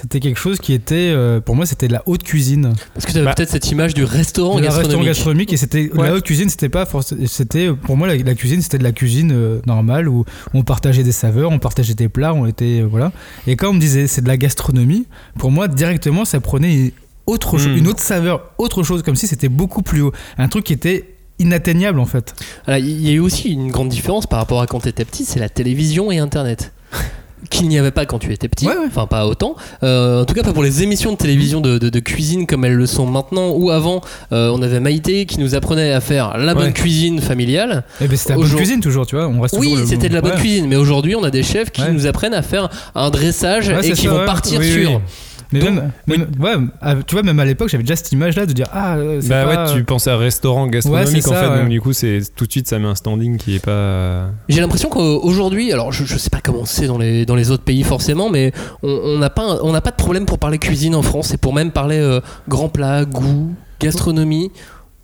S5: C'était quelque chose qui était, euh, pour moi, c'était de la haute cuisine.
S3: Parce que tu avais
S4: Bah,
S3: peut-être cette image du restaurant gastronomique.
S5: restaurant gastronomique et c'était
S6: Ouais.
S5: la haute cuisine c'était pas c'était pour moi la, la cuisine c'était de la cuisine euh, normale où on partageait des saveurs on partageait des plats on était euh, voilà et quand on me disait c'est de la gastronomie pour moi directement ça prenait autre cho-
S4: Mm.
S5: une autre saveur autre chose comme si c'était beaucoup plus haut un truc qui était inatteignable en fait
S3: Il y a eu aussi une grande différence par rapport à quand tu étais petit, c'est la télévision et Internet. Qu'il n'y avait pas quand tu étais petit, enfin pas autant. Euh, en tout cas pas pour les émissions de télévision de, de- de cuisine comme elles le sont maintenant ou avant. Euh, on avait Maïté qui nous apprenait à faire la bonne
S5: Ouais.
S3: cuisine familiale.
S5: Eh ben, c'était la bonne cuisine toujours, tu vois. On reste
S3: Oui,
S5: le-
S3: c'était de la bonne cuisine, mais aujourd'hui on a des chefs qui nous apprennent à faire un dressage et qui
S5: ça,
S3: vont partir
S5: oui,
S3: sur.
S5: oui. Mais
S3: Donc-
S5: même, même- ouais, tu vois, même à l'époque, j'avais déjà cette image-là de dire Ah, euh, c'est
S4: Bah
S5: pas-
S4: ouais, tu penses à restaurant gastronomique
S5: Ouais,
S4: en fait,
S5: ouais.
S4: donc du coup, c'est tout de suite ça met un standing qui est pas.
S3: J'ai l'impression qu'aujourd'hui, alors je, je sais pas comment c'est dans les, dans les autres pays forcément, mais on on n'a pas, on n'a pas de problème pour parler cuisine en France et pour même parler euh, grand plat, goût, gastronomie.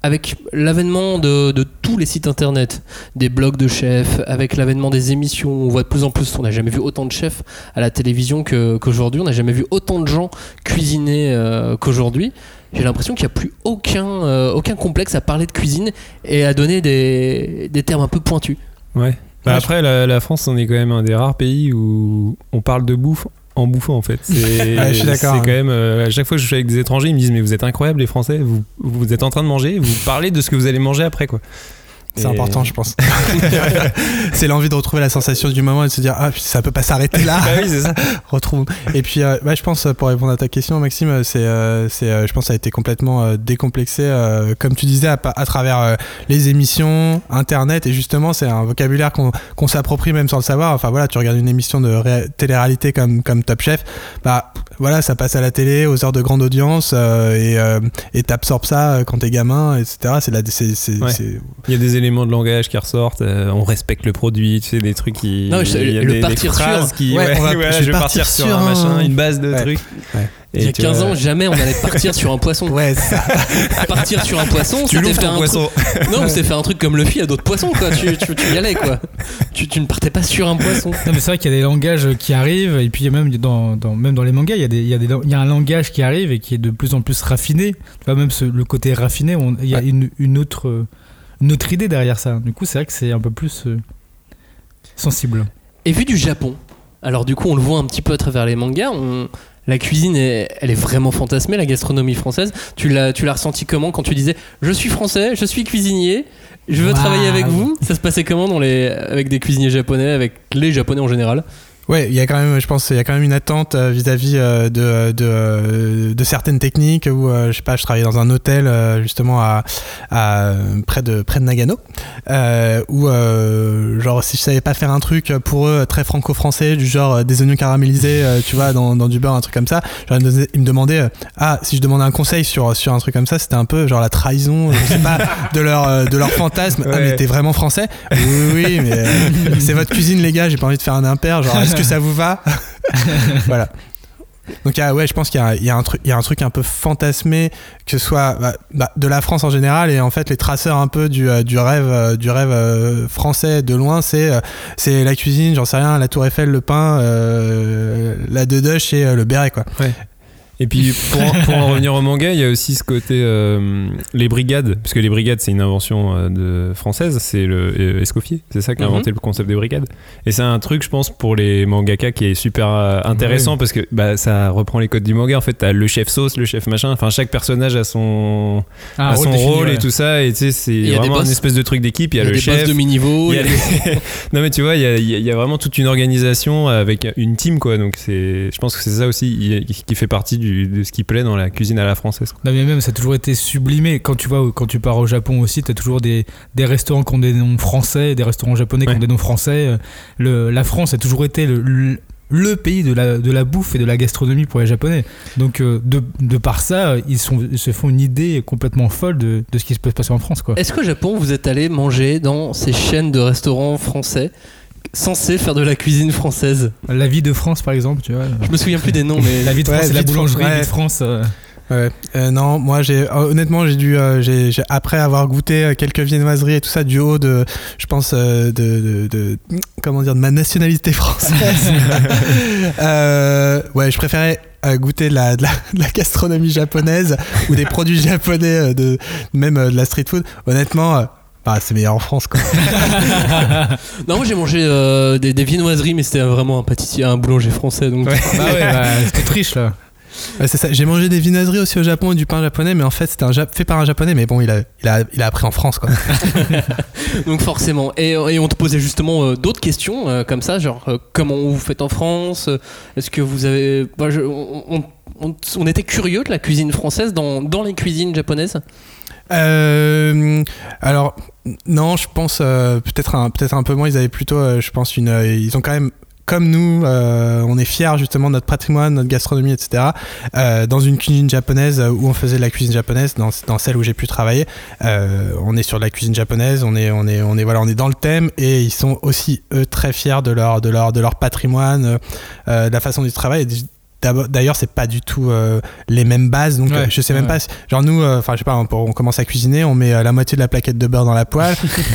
S3: Avec l'avènement de, de tous les sites internet, des blogs de chefs, avec l'avènement des émissions, on voit de plus en plus, on n'a jamais vu autant de chefs à la télévision qu'aujourd'hui, on n'a jamais vu autant de gens cuisiner euh, qu'aujourd'hui. J'ai l'impression qu'il n'y a plus aucun, euh, aucun complexe à parler de cuisine et à donner des, des termes un peu pointus.
S4: Ouais. Bah après, la, la France, on est quand même un des rares pays où on parle de bouffe en bouffant en fait. (laughs) C'est
S6: Ouais, hein.
S4: quand même. euh, à chaque fois que je suis avec des étrangers, ils me disent Mais vous êtes incroyables les Français, vous, vous êtes en train de manger, vous parlez de ce que vous allez manger après quoi.
S6: C'est
S4: Et-
S6: important, je pense. (laughs) c'est l'envie de retrouver la sensation du moment et de se dire ah ça peut pas s'arrêter là.
S4: Bah oui, c'est ça. (laughs)
S6: Retrouvons. Et puis euh, ouais, je pense pour répondre à ta question, Maxime, euh, c'est euh, c'est euh, je pense que ça a été complètement euh, décomplexé, euh, comme tu disais, à, travers euh, les émissions, Internet et justement c'est un vocabulaire qu'on qu'on s'approprie même sans le savoir. Enfin voilà, tu regardes une émission de ré- télé-réalité comme comme Top Chef, bah voilà, ça passe à la télé aux heures de grande audience euh, et euh, et t'absorbes ça euh, quand t'es gamin, etc. C'est la c'est c'est
S4: Ouais.
S6: c'est-
S4: Il y a des éléments de langage qui ressortent, euh, on respecte le produit, tu sais, des trucs qui.
S3: Non, je-
S4: il y a
S3: le
S4: des, des
S3: partir sur-
S4: qui.
S6: Ouais,
S4: Ouais,
S6: on va-
S4: ouais,
S6: je vais
S4: partir,
S6: partir
S4: sur un machin,
S6: un-
S4: une base de
S6: Ouais.
S4: trucs.
S6: Ouais.
S4: Et
S3: Il y a
S4: tu
S3: 15
S4: vois-
S3: ans, jamais on allait partir sur un poisson. (laughs)
S6: ouais, ça. (laughs)
S3: Partir sur un poisson,
S4: Tu
S3: c'était
S4: loues
S3: faire
S4: ton
S3: un
S4: poisson.
S3: truc- Non, mais c'est faire un truc comme Luffy à d'autres poissons, quoi. Tu, tu, tu y allais, quoi. Tu, tu ne partais pas sur un poisson.
S5: Non, mais c'est vrai qu'il y a des langages qui arrivent, et puis même dans, dans- même dans les mangas, il y, a des, il, y a des, il y a un langage qui arrive et qui est de plus en plus raffiné. Tu vois, même ce- le côté raffiné, on- il y a une, une autre, autre idée derrière ça. Du coup, c'est vrai que c'est un peu plus euh, sensible.
S3: Et vu du Japon, alors du coup, on le voit un petit peu à travers les mangas. On... La cuisine, est- elle est vraiment fantasmée, la gastronomie française. Tu l'as, tu l'as ressenti comment quand tu disais Je suis français, je suis cuisinier, je veux travailler avec vous Ça se passait comment dans les... avec des cuisiniers japonais, avec les japonais en général?
S6: Ouais, il y a quand même, je pense, il y a quand même une attente euh, vis-à-vis euh, de, de, euh, de certaines techniques où, je sais pas, je travaillais dans un hôtel justement à, à près de près de Nagano, euh, où euh, genre si je savais pas faire un truc pour eux très franco-français, du genre des oignons caramélisés, tu vois, dans, dans du beurre, un truc comme ça, genre ils me, demandaient, ah, si je demandais un conseil sur sur un truc comme ça, c'était un peu genre la trahison, je sais pas, de leur de leur fantasme. Ah, mais t'es vraiment français? Oui, oui, oui, mais euh, c'est votre cuisine, les gars. J'ai pas envie de faire un impair. Genre, est-ce que ça vous va (laughs) Voilà. Donc il y a- ouais, je pense qu'il y a, il y a un truc, il y a un truc un peu fantasmé, que ce soit bah, bah, de la France en général et en fait les traceurs un peu du, euh, du rêve, euh, du rêve euh, français de loin, c'est euh, c'est la cuisine, j'en sais rien, la Tour Eiffel, le pain, euh, la deduche et euh, le béret quoi.
S4: Et puis pour, en- pour en revenir au manga, il y a aussi ce côté euh, les brigades, parce que les brigades c'est une invention euh, de française, c'est le euh, Escoffier, c'est ça qui a
S3: Mhm.
S4: inventé le concept des brigades. Et c'est un truc, je pense, pour les mangaka qui est super euh, intéressant parce que bah, ça reprend les codes du manga. En fait, t'as le chef sauce, le chef machin. Enfin, chaque personnage a son
S5: Ah,
S4: a
S5: rôle
S4: son
S5: défini,
S4: rôle
S5: ouais.
S4: et tout ça. Et tu sais, c'est
S3: Il y a des
S4: vraiment
S3: boss.
S4: une espèce de truc d'équipe. Il y a,
S3: Il y a
S4: le
S3: des
S4: chef.
S3: boss de mi-niveau.
S4: les- (laughs) non mais tu vois, il y a, il y a- il y a vraiment toute une organisation avec une team quoi. Donc c'est, je pense que c'est ça aussi qui fait partie du- de ce qui plaît dans la cuisine à la française. quoi.
S5: Non, mais même, ça a toujours été sublimé. Quand tu, vas, au- quand tu pars au Japon aussi, tu as toujours des, des restaurants qui ont des noms français, des restaurants japonais qui
S4: Ouais.
S5: ont des noms français. Euh, Le, la France a toujours été le, le, le pays de la, de la bouffe et de la gastronomie pour les Japonais. Donc, euh, de, de par ça, ils, sont, ils se font une idée complètement folle de, de ce qui se peut se passer en France.
S3: Est-ce qu'au Japon, vous êtes allé manger dans ces chaînes de restaurants français? Censés faire de la cuisine française
S5: La vie de France, par exemple, tu vois.
S3: Je me souviens plus des noms, mais (laughs)
S5: La vie de
S6: Ouais,
S5: France, c'est la boulangerie,
S6: ouais.
S5: vie de France. euh,
S6: Ouais. Euh, non, moi j'ai euh, honnêtement j'ai dû euh, j'ai après avoir goûté quelques viennoiseries et tout ça du haut de je pense euh, de, de, de- comment dire de ma nationalité française. (laughs) euh, ouais, je préférais goûter de la, de, la, de la gastronomie japonaise ou des produits (laughs) japonais de même de la street food. Honnêtement, euh, bah, c'est meilleur en France quoi. (laughs)
S3: non, moi j'ai mangé euh, des, des viennoiseries, mais c'était vraiment un pâtissier, un boulanger français. Donc
S4: Ouais.
S5: Bah (laughs) ouais, bah, c'était triche là.
S6: Ouais, c'est ça. J'ai mangé des viennoiseries aussi au Japon et du pain japonais, mais en fait c'était un fait par un japonais, mais bon, il a, il a, il a appris en France quoi. (laughs)
S3: Donc forcément. Et, et on te posait justement euh, d'autres questions euh, comme ça, genre euh, comment vous faites en France? Est-ce que vous avez... bah, je- on, on- on- on était curieux de la cuisine française dans, dans les cuisines japonaises?
S6: Euh, alors non, je pense euh, peut-être un, peut-être un peu moins. Ils avaient plutôt, euh, je pense, une. ils ont quand même. Comme nous, on est fiers justement de notre patrimoine, notre gastronomie, etc. Dans une cuisine japonaise où on faisait de la cuisine japonaise, dans, dans celle où j'ai pu travailler, on est sur de la cuisine japonaise, on est, on est, on est, voilà, on est dans le thème et ils sont aussi eux très fiers de leur, de leur, de leur patrimoine, de la façon. Et d'abord- D'ailleurs, c'est pas du tout euh, les mêmes bases, donc
S5: Ouais,
S6: euh, je sais même
S5: ouais.
S6: pas. si- Genre nous, euh, enfin je sais pas, on, on commence à cuisiner, on met euh, la moitié de la plaquette de beurre dans la poêle, (laughs)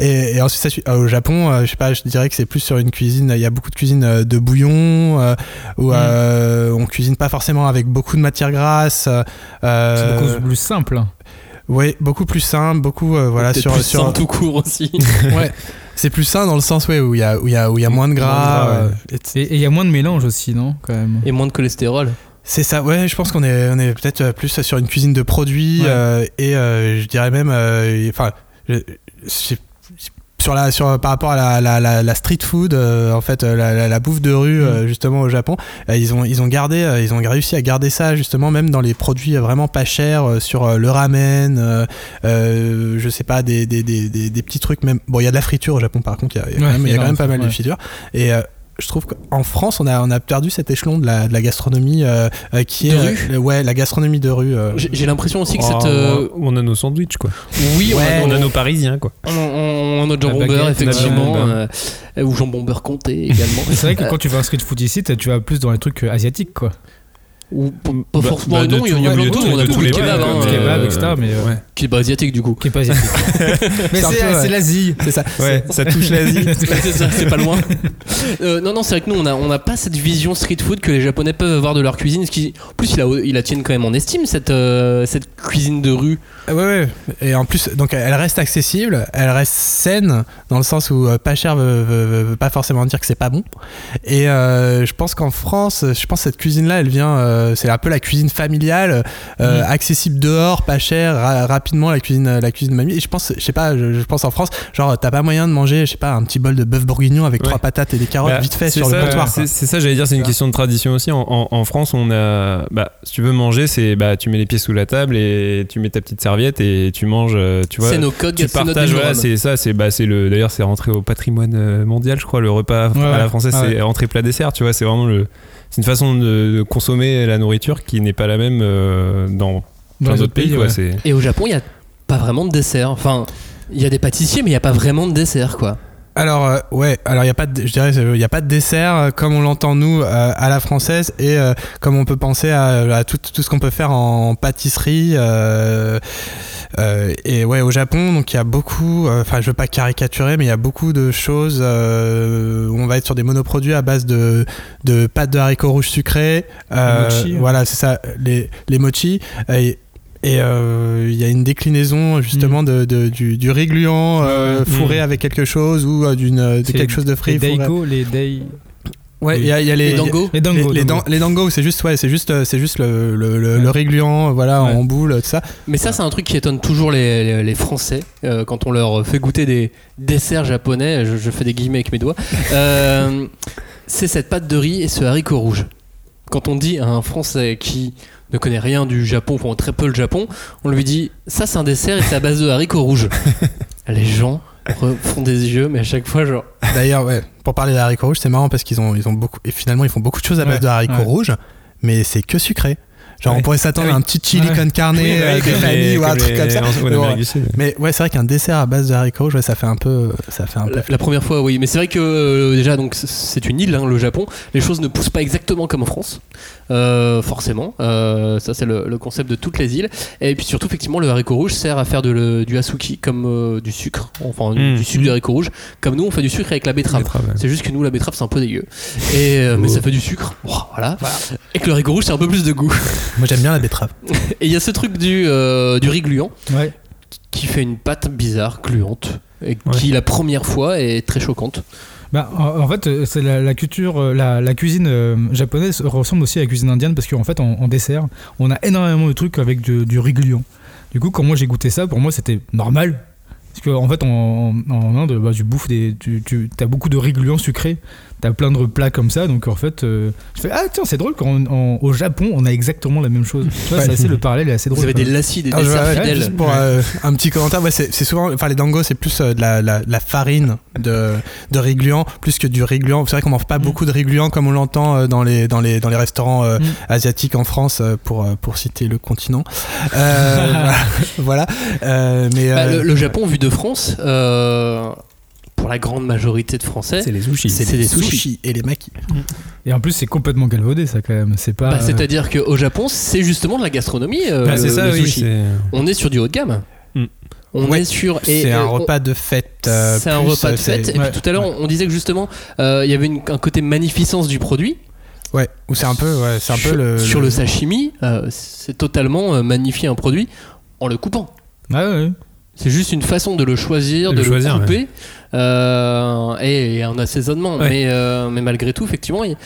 S6: et, et- et ensuite ça suit. Euh, au Japon, euh, je sais pas, je dirais que c'est plus sur une cuisine. Il y a beaucoup de cuisine euh, de bouillon, euh, où
S5: Mm.
S6: euh, on cuisine pas forcément avec beaucoup de matière grasse. euh,
S5: C'est beaucoup plus simple.
S6: Oui, beaucoup plus simple, beaucoup euh, voilà sur
S3: plus
S6: sur.
S3: simple tout court aussi. (laughs)
S6: ouais, c'est plus sain dans le sens ouais, où il y a où il y a où il y a moins de gras.
S5: Moins de gras,
S6: euh,
S5: ouais.
S6: et-
S5: il y a moins de mélange aussi, non Quand même?
S3: Et moins de cholestérol.
S6: C'est ça, ouais, je pense qu'on est, on est peut-être euh, plus sur une cuisine de produits
S5: Ouais.
S6: euh, et euh, je dirais même, enfin, sur la, sur, par rapport à la, la, la, la street food, euh, en fait, euh, la, bouffe de rue, euh, justement au Japon, ils, ont, ils ont gardé, ils ont réussi à garder ça justement même dans les produits vraiment pas chers, sur le ramen, je sais pas, des, des, des, des, petits trucs même. Bon, il y a de la friture au Japon par contre, il y a, il y a quand
S5: Ouais,
S6: même, il y a quand même pas mal
S5: ouais.
S6: de friture et je trouve qu'en France, on a, on a perdu cet échelon de la, de la gastronomie euh, euh, qui
S3: De
S6: est.
S3: rue
S6: euh, ouais, la gastronomie de rue. euh.
S3: J'ai l'impression aussi que
S4: Oh,
S3: cette. euh,
S4: On a nos sandwichs, quoi.
S3: oui, on a
S4: On
S3: nos-
S4: a nos parisiens, quoi.
S3: on, on- on a notre jambon beurre, effectivement. euh, ou jambon beurre comté (laughs) également.
S5: C'est vrai que quand tu vas en street food ici, tu vas plus dans les trucs asiatiques, quoi.
S3: Ou pas
S4: Bah,
S3: forcément.
S4: bah, de
S3: non, il y a- il y a
S4: tout,
S3: plein
S4: de.
S3: On a
S4: tous
S3: beaucoup de
S4: les
S3: kebab,
S4: plats,
S3: hein.
S5: Kebab,
S3: euh,
S5: etc. Mais euh,
S4: Ouais.
S3: qui est pas asiatique du coup.
S5: qui est pas asiatique. (laughs) mais
S6: C'est ouais.
S5: l'Asie.
S6: C'est ça.
S4: Ouais, ça touche l'Asie. (laughs)
S3: c'est ça, c'est pas loin. (laughs) Euh, non, non, c'est vrai que nous, on a, on a pas cette vision street food que les Japonais peuvent avoir de leur cuisine. Ce qui, en plus, ils la, ils la tiennent quand même en estime, cette, euh, cette cuisine de rue.
S6: Ouais, ouais. Et en plus, donc elle reste accessible, elle reste saine, dans le sens où euh, pas cher veut, veut- veut- veut pas forcément dire que c'est pas bon. Et euh, je pense qu'en France, je pense que cette cuisine-là, elle vient, euh, c'est un peu la cuisine familiale, euh, accessible dehors, pas cher, ra- rapidement la cuisine, la cuisine de mamie. Et je pense, je sais pas, je, je pense en France, genre t'as pas moyen de manger, je sais pas, un petit bol de bœuf bourguignon avec
S4: Ouais.
S6: trois patates et des carottes
S4: Bah,
S6: vite fait sur
S4: ça,
S6: le comptoir.
S4: C'est ça, j'allais dire, c'est une question de tradition aussi. En, en- en France, on a. Bah, si tu veux manger, c'est. Bah, tu mets les pieds sous la table et tu mets ta petite serviette et tu manges. euh, Tu vois.
S3: c'est nos codes,
S4: tu partages, voilà, c'est ça, c'est bah, c'est le. D'ailleurs, c'est rentré au patrimoine mondial, je crois. Le repas
S5: Ouais,
S4: à la française,
S5: Ah
S4: c'est entrée plat dessert. Tu vois, c'est vraiment le. C'est une façon de, consommer la nourriture qui n'est pas la même euh, dans
S5: Dans
S4: plein d'autres
S5: autres
S4: pays. quoi.
S3: Et au Japon, il y a pas vraiment de dessert. Enfin, il y a des pâtissiers, mais il y a pas vraiment de dessert, quoi.
S6: Alors euh, ouais, alors il y a pas de, je dirais il y a pas de dessert euh, comme on l'entend nous euh, à la française et euh, comme on peut penser à, à tout, tout ce qu'on peut faire en pâtisserie euh, euh, et ouais au Japon donc il y a beaucoup euh, enfin je veux pas caricaturer mais il y a beaucoup de choses euh, où on va être sur des monoproduits à base de de pâtes de haricots rouges sucrés euh,
S5: mochi, ouais.
S6: voilà c'est ça les les mochi et et euh, il y a une déclinaison justement de, de- du, du riz gluant euh, fourré
S4: Mm.
S6: avec quelque chose ou euh, d'une de quelque chose de frit.
S5: Les daigo, les dai.
S6: Ouais, il y a, il y a les,
S3: Les dango
S5: Les dango.
S6: les, les,
S5: dango.
S6: dan- les dango, c'est juste ouais, c'est juste c'est juste le, le, le, le riz gluant, voilà,
S5: Ouais.
S6: en boule, tout ça.
S3: Mais ça, c'est un truc qui étonne toujours les, les- les Français euh, quand on leur fait goûter des desserts japonais. Je, je fais des guillemets avec mes doigts. (laughs) Euh, c'est cette pâte de riz et ce haricot rouge. Quand on dit à un Français qui ne connaît rien du Japon, enfin très peu le Japon, on lui dit ça c'est un dessert et c'est à base de haricots rouges. (laughs) Les gens font des yeux, mais à chaque fois genre.
S6: D'ailleurs, ouais, pour parler des haricots rouges, c'est marrant parce qu'ils ont ils ont beaucoup et finalement ils font beaucoup de choses à base
S5: Ouais,
S6: de haricots
S5: ouais.
S6: rouges, mais c'est que sucré. Genre
S5: Ouais.
S6: on pourrait s'attendre
S5: Ah oui.
S6: à un petit chili
S5: Ouais.
S6: con carne
S4: Oui,
S6: euh, des familles
S4: les-
S6: ou un truc comme ça. Mais ouais, c'est vrai qu'un dessert à base de haricots rouges, ouais, ça fait un peu ça fait un peu
S3: La, la première fois, oui, mais c'est vrai que euh, déjà, donc c'est une île, hein, le Japon. Les choses ne poussent pas exactement comme en France, forcément. Euh, ça, c'est le, le concept de toutes les îles. Et puis surtout, effectivement, le haricot rouge sert à faire de le- du asuki comme euh, du sucre, enfin
S4: Mm.
S3: du sucre de haricot rouge, comme nous on fait du sucre avec la betterave.
S4: Betterave, ouais.
S3: C'est juste que nous, la betterave, c'est un peu dégueu. Et, euh, Mais
S4: Oh.
S3: ça fait du sucre, Oh, voilà. Et que le haricot rouge, c'est un peu plus de goût.
S6: Moi j'aime bien la betterave. (laughs)
S3: Et il y a ce truc du, euh, du riz gluant
S5: Ouais.
S3: qui fait une pâte bizarre, gluante, et
S4: Ouais.
S3: qui la première fois est très choquante.
S5: Bah, en, fait, euh, c'est la, culture, euh, la, cuisine euh, japonaise ressemble aussi à la cuisine indienne parce qu'en fait, en, dessert, on a énormément de trucs avec du, du. Du coup, quand moi j'ai goûté ça, pour moi c'était normal. Parce qu'en en fait, en, en Inde, bah, tu bouffes. Tu, tu as beaucoup de riz sucré. T'as plein de plats comme ça. Donc en fait, euh, je fais Ah, tiens, c'est drôle qu'au Japon, on a exactement la même chose. Tu vois,
S6: Ouais.
S5: c'est assez, le parallèle est assez drôle.
S3: Vous avez des lacis, des
S6: Ah, je
S3: desserts
S6: vois, ouais,
S3: fidèles.
S6: juste pour euh, un petit commentaire, ouais, c'est c'est souvent, enfin les dangos c'est plus euh, de la, la, la farine de, de riz gluant plus que du riz gluant. C'est vrai qu'on mange pas beaucoup de riz gluant comme on l'entend euh, dans les, dans, les, dans les restaurants euh,
S5: Mm.
S6: asiatiques en France euh, pour, euh, pour citer le continent. Euh, (laughs) voilà. Euh, mais,
S3: Bah,
S6: euh,
S3: le, le Japon, vu de France, euh, pour la grande majorité de Français,
S4: C'est les sushis.
S3: c'est des sushis.
S6: et les makis.
S5: Et en plus, c'est complètement galvaudé ça quand même. C'est pas.
S3: Bah,
S5: euh,
S3: C'est-à-dire qu'au Japon, c'est justement de la gastronomie. euh,
S4: Bah, c'est ça,
S3: le
S4: oui.
S3: sushi. On est sur du haut de gamme.
S4: Mm.
S3: On
S6: Ouais,
S3: est sur.
S6: C'est un
S3: on-
S6: repas de fête. euh,
S3: C'est un repas de
S6: euh,
S3: fête. Et
S5: Ouais.
S3: puis tout à l'heure, on disait que justement, euh, il y avait une- un côté magnificence du produit.
S6: Ouais, ou c'est un peu, ouais, c'est un peu le.
S3: sur le sashimi, euh, c'est totalement euh, magnifier un produit en le coupant.
S5: Ah ouais, ouais.
S3: C'est juste une façon de le choisir,
S4: De
S3: de,
S4: le choisir,
S3: couper, euh, et, et un assaisonnement.
S4: Ouais.
S3: Mais, euh, mais malgré tout, effectivement, il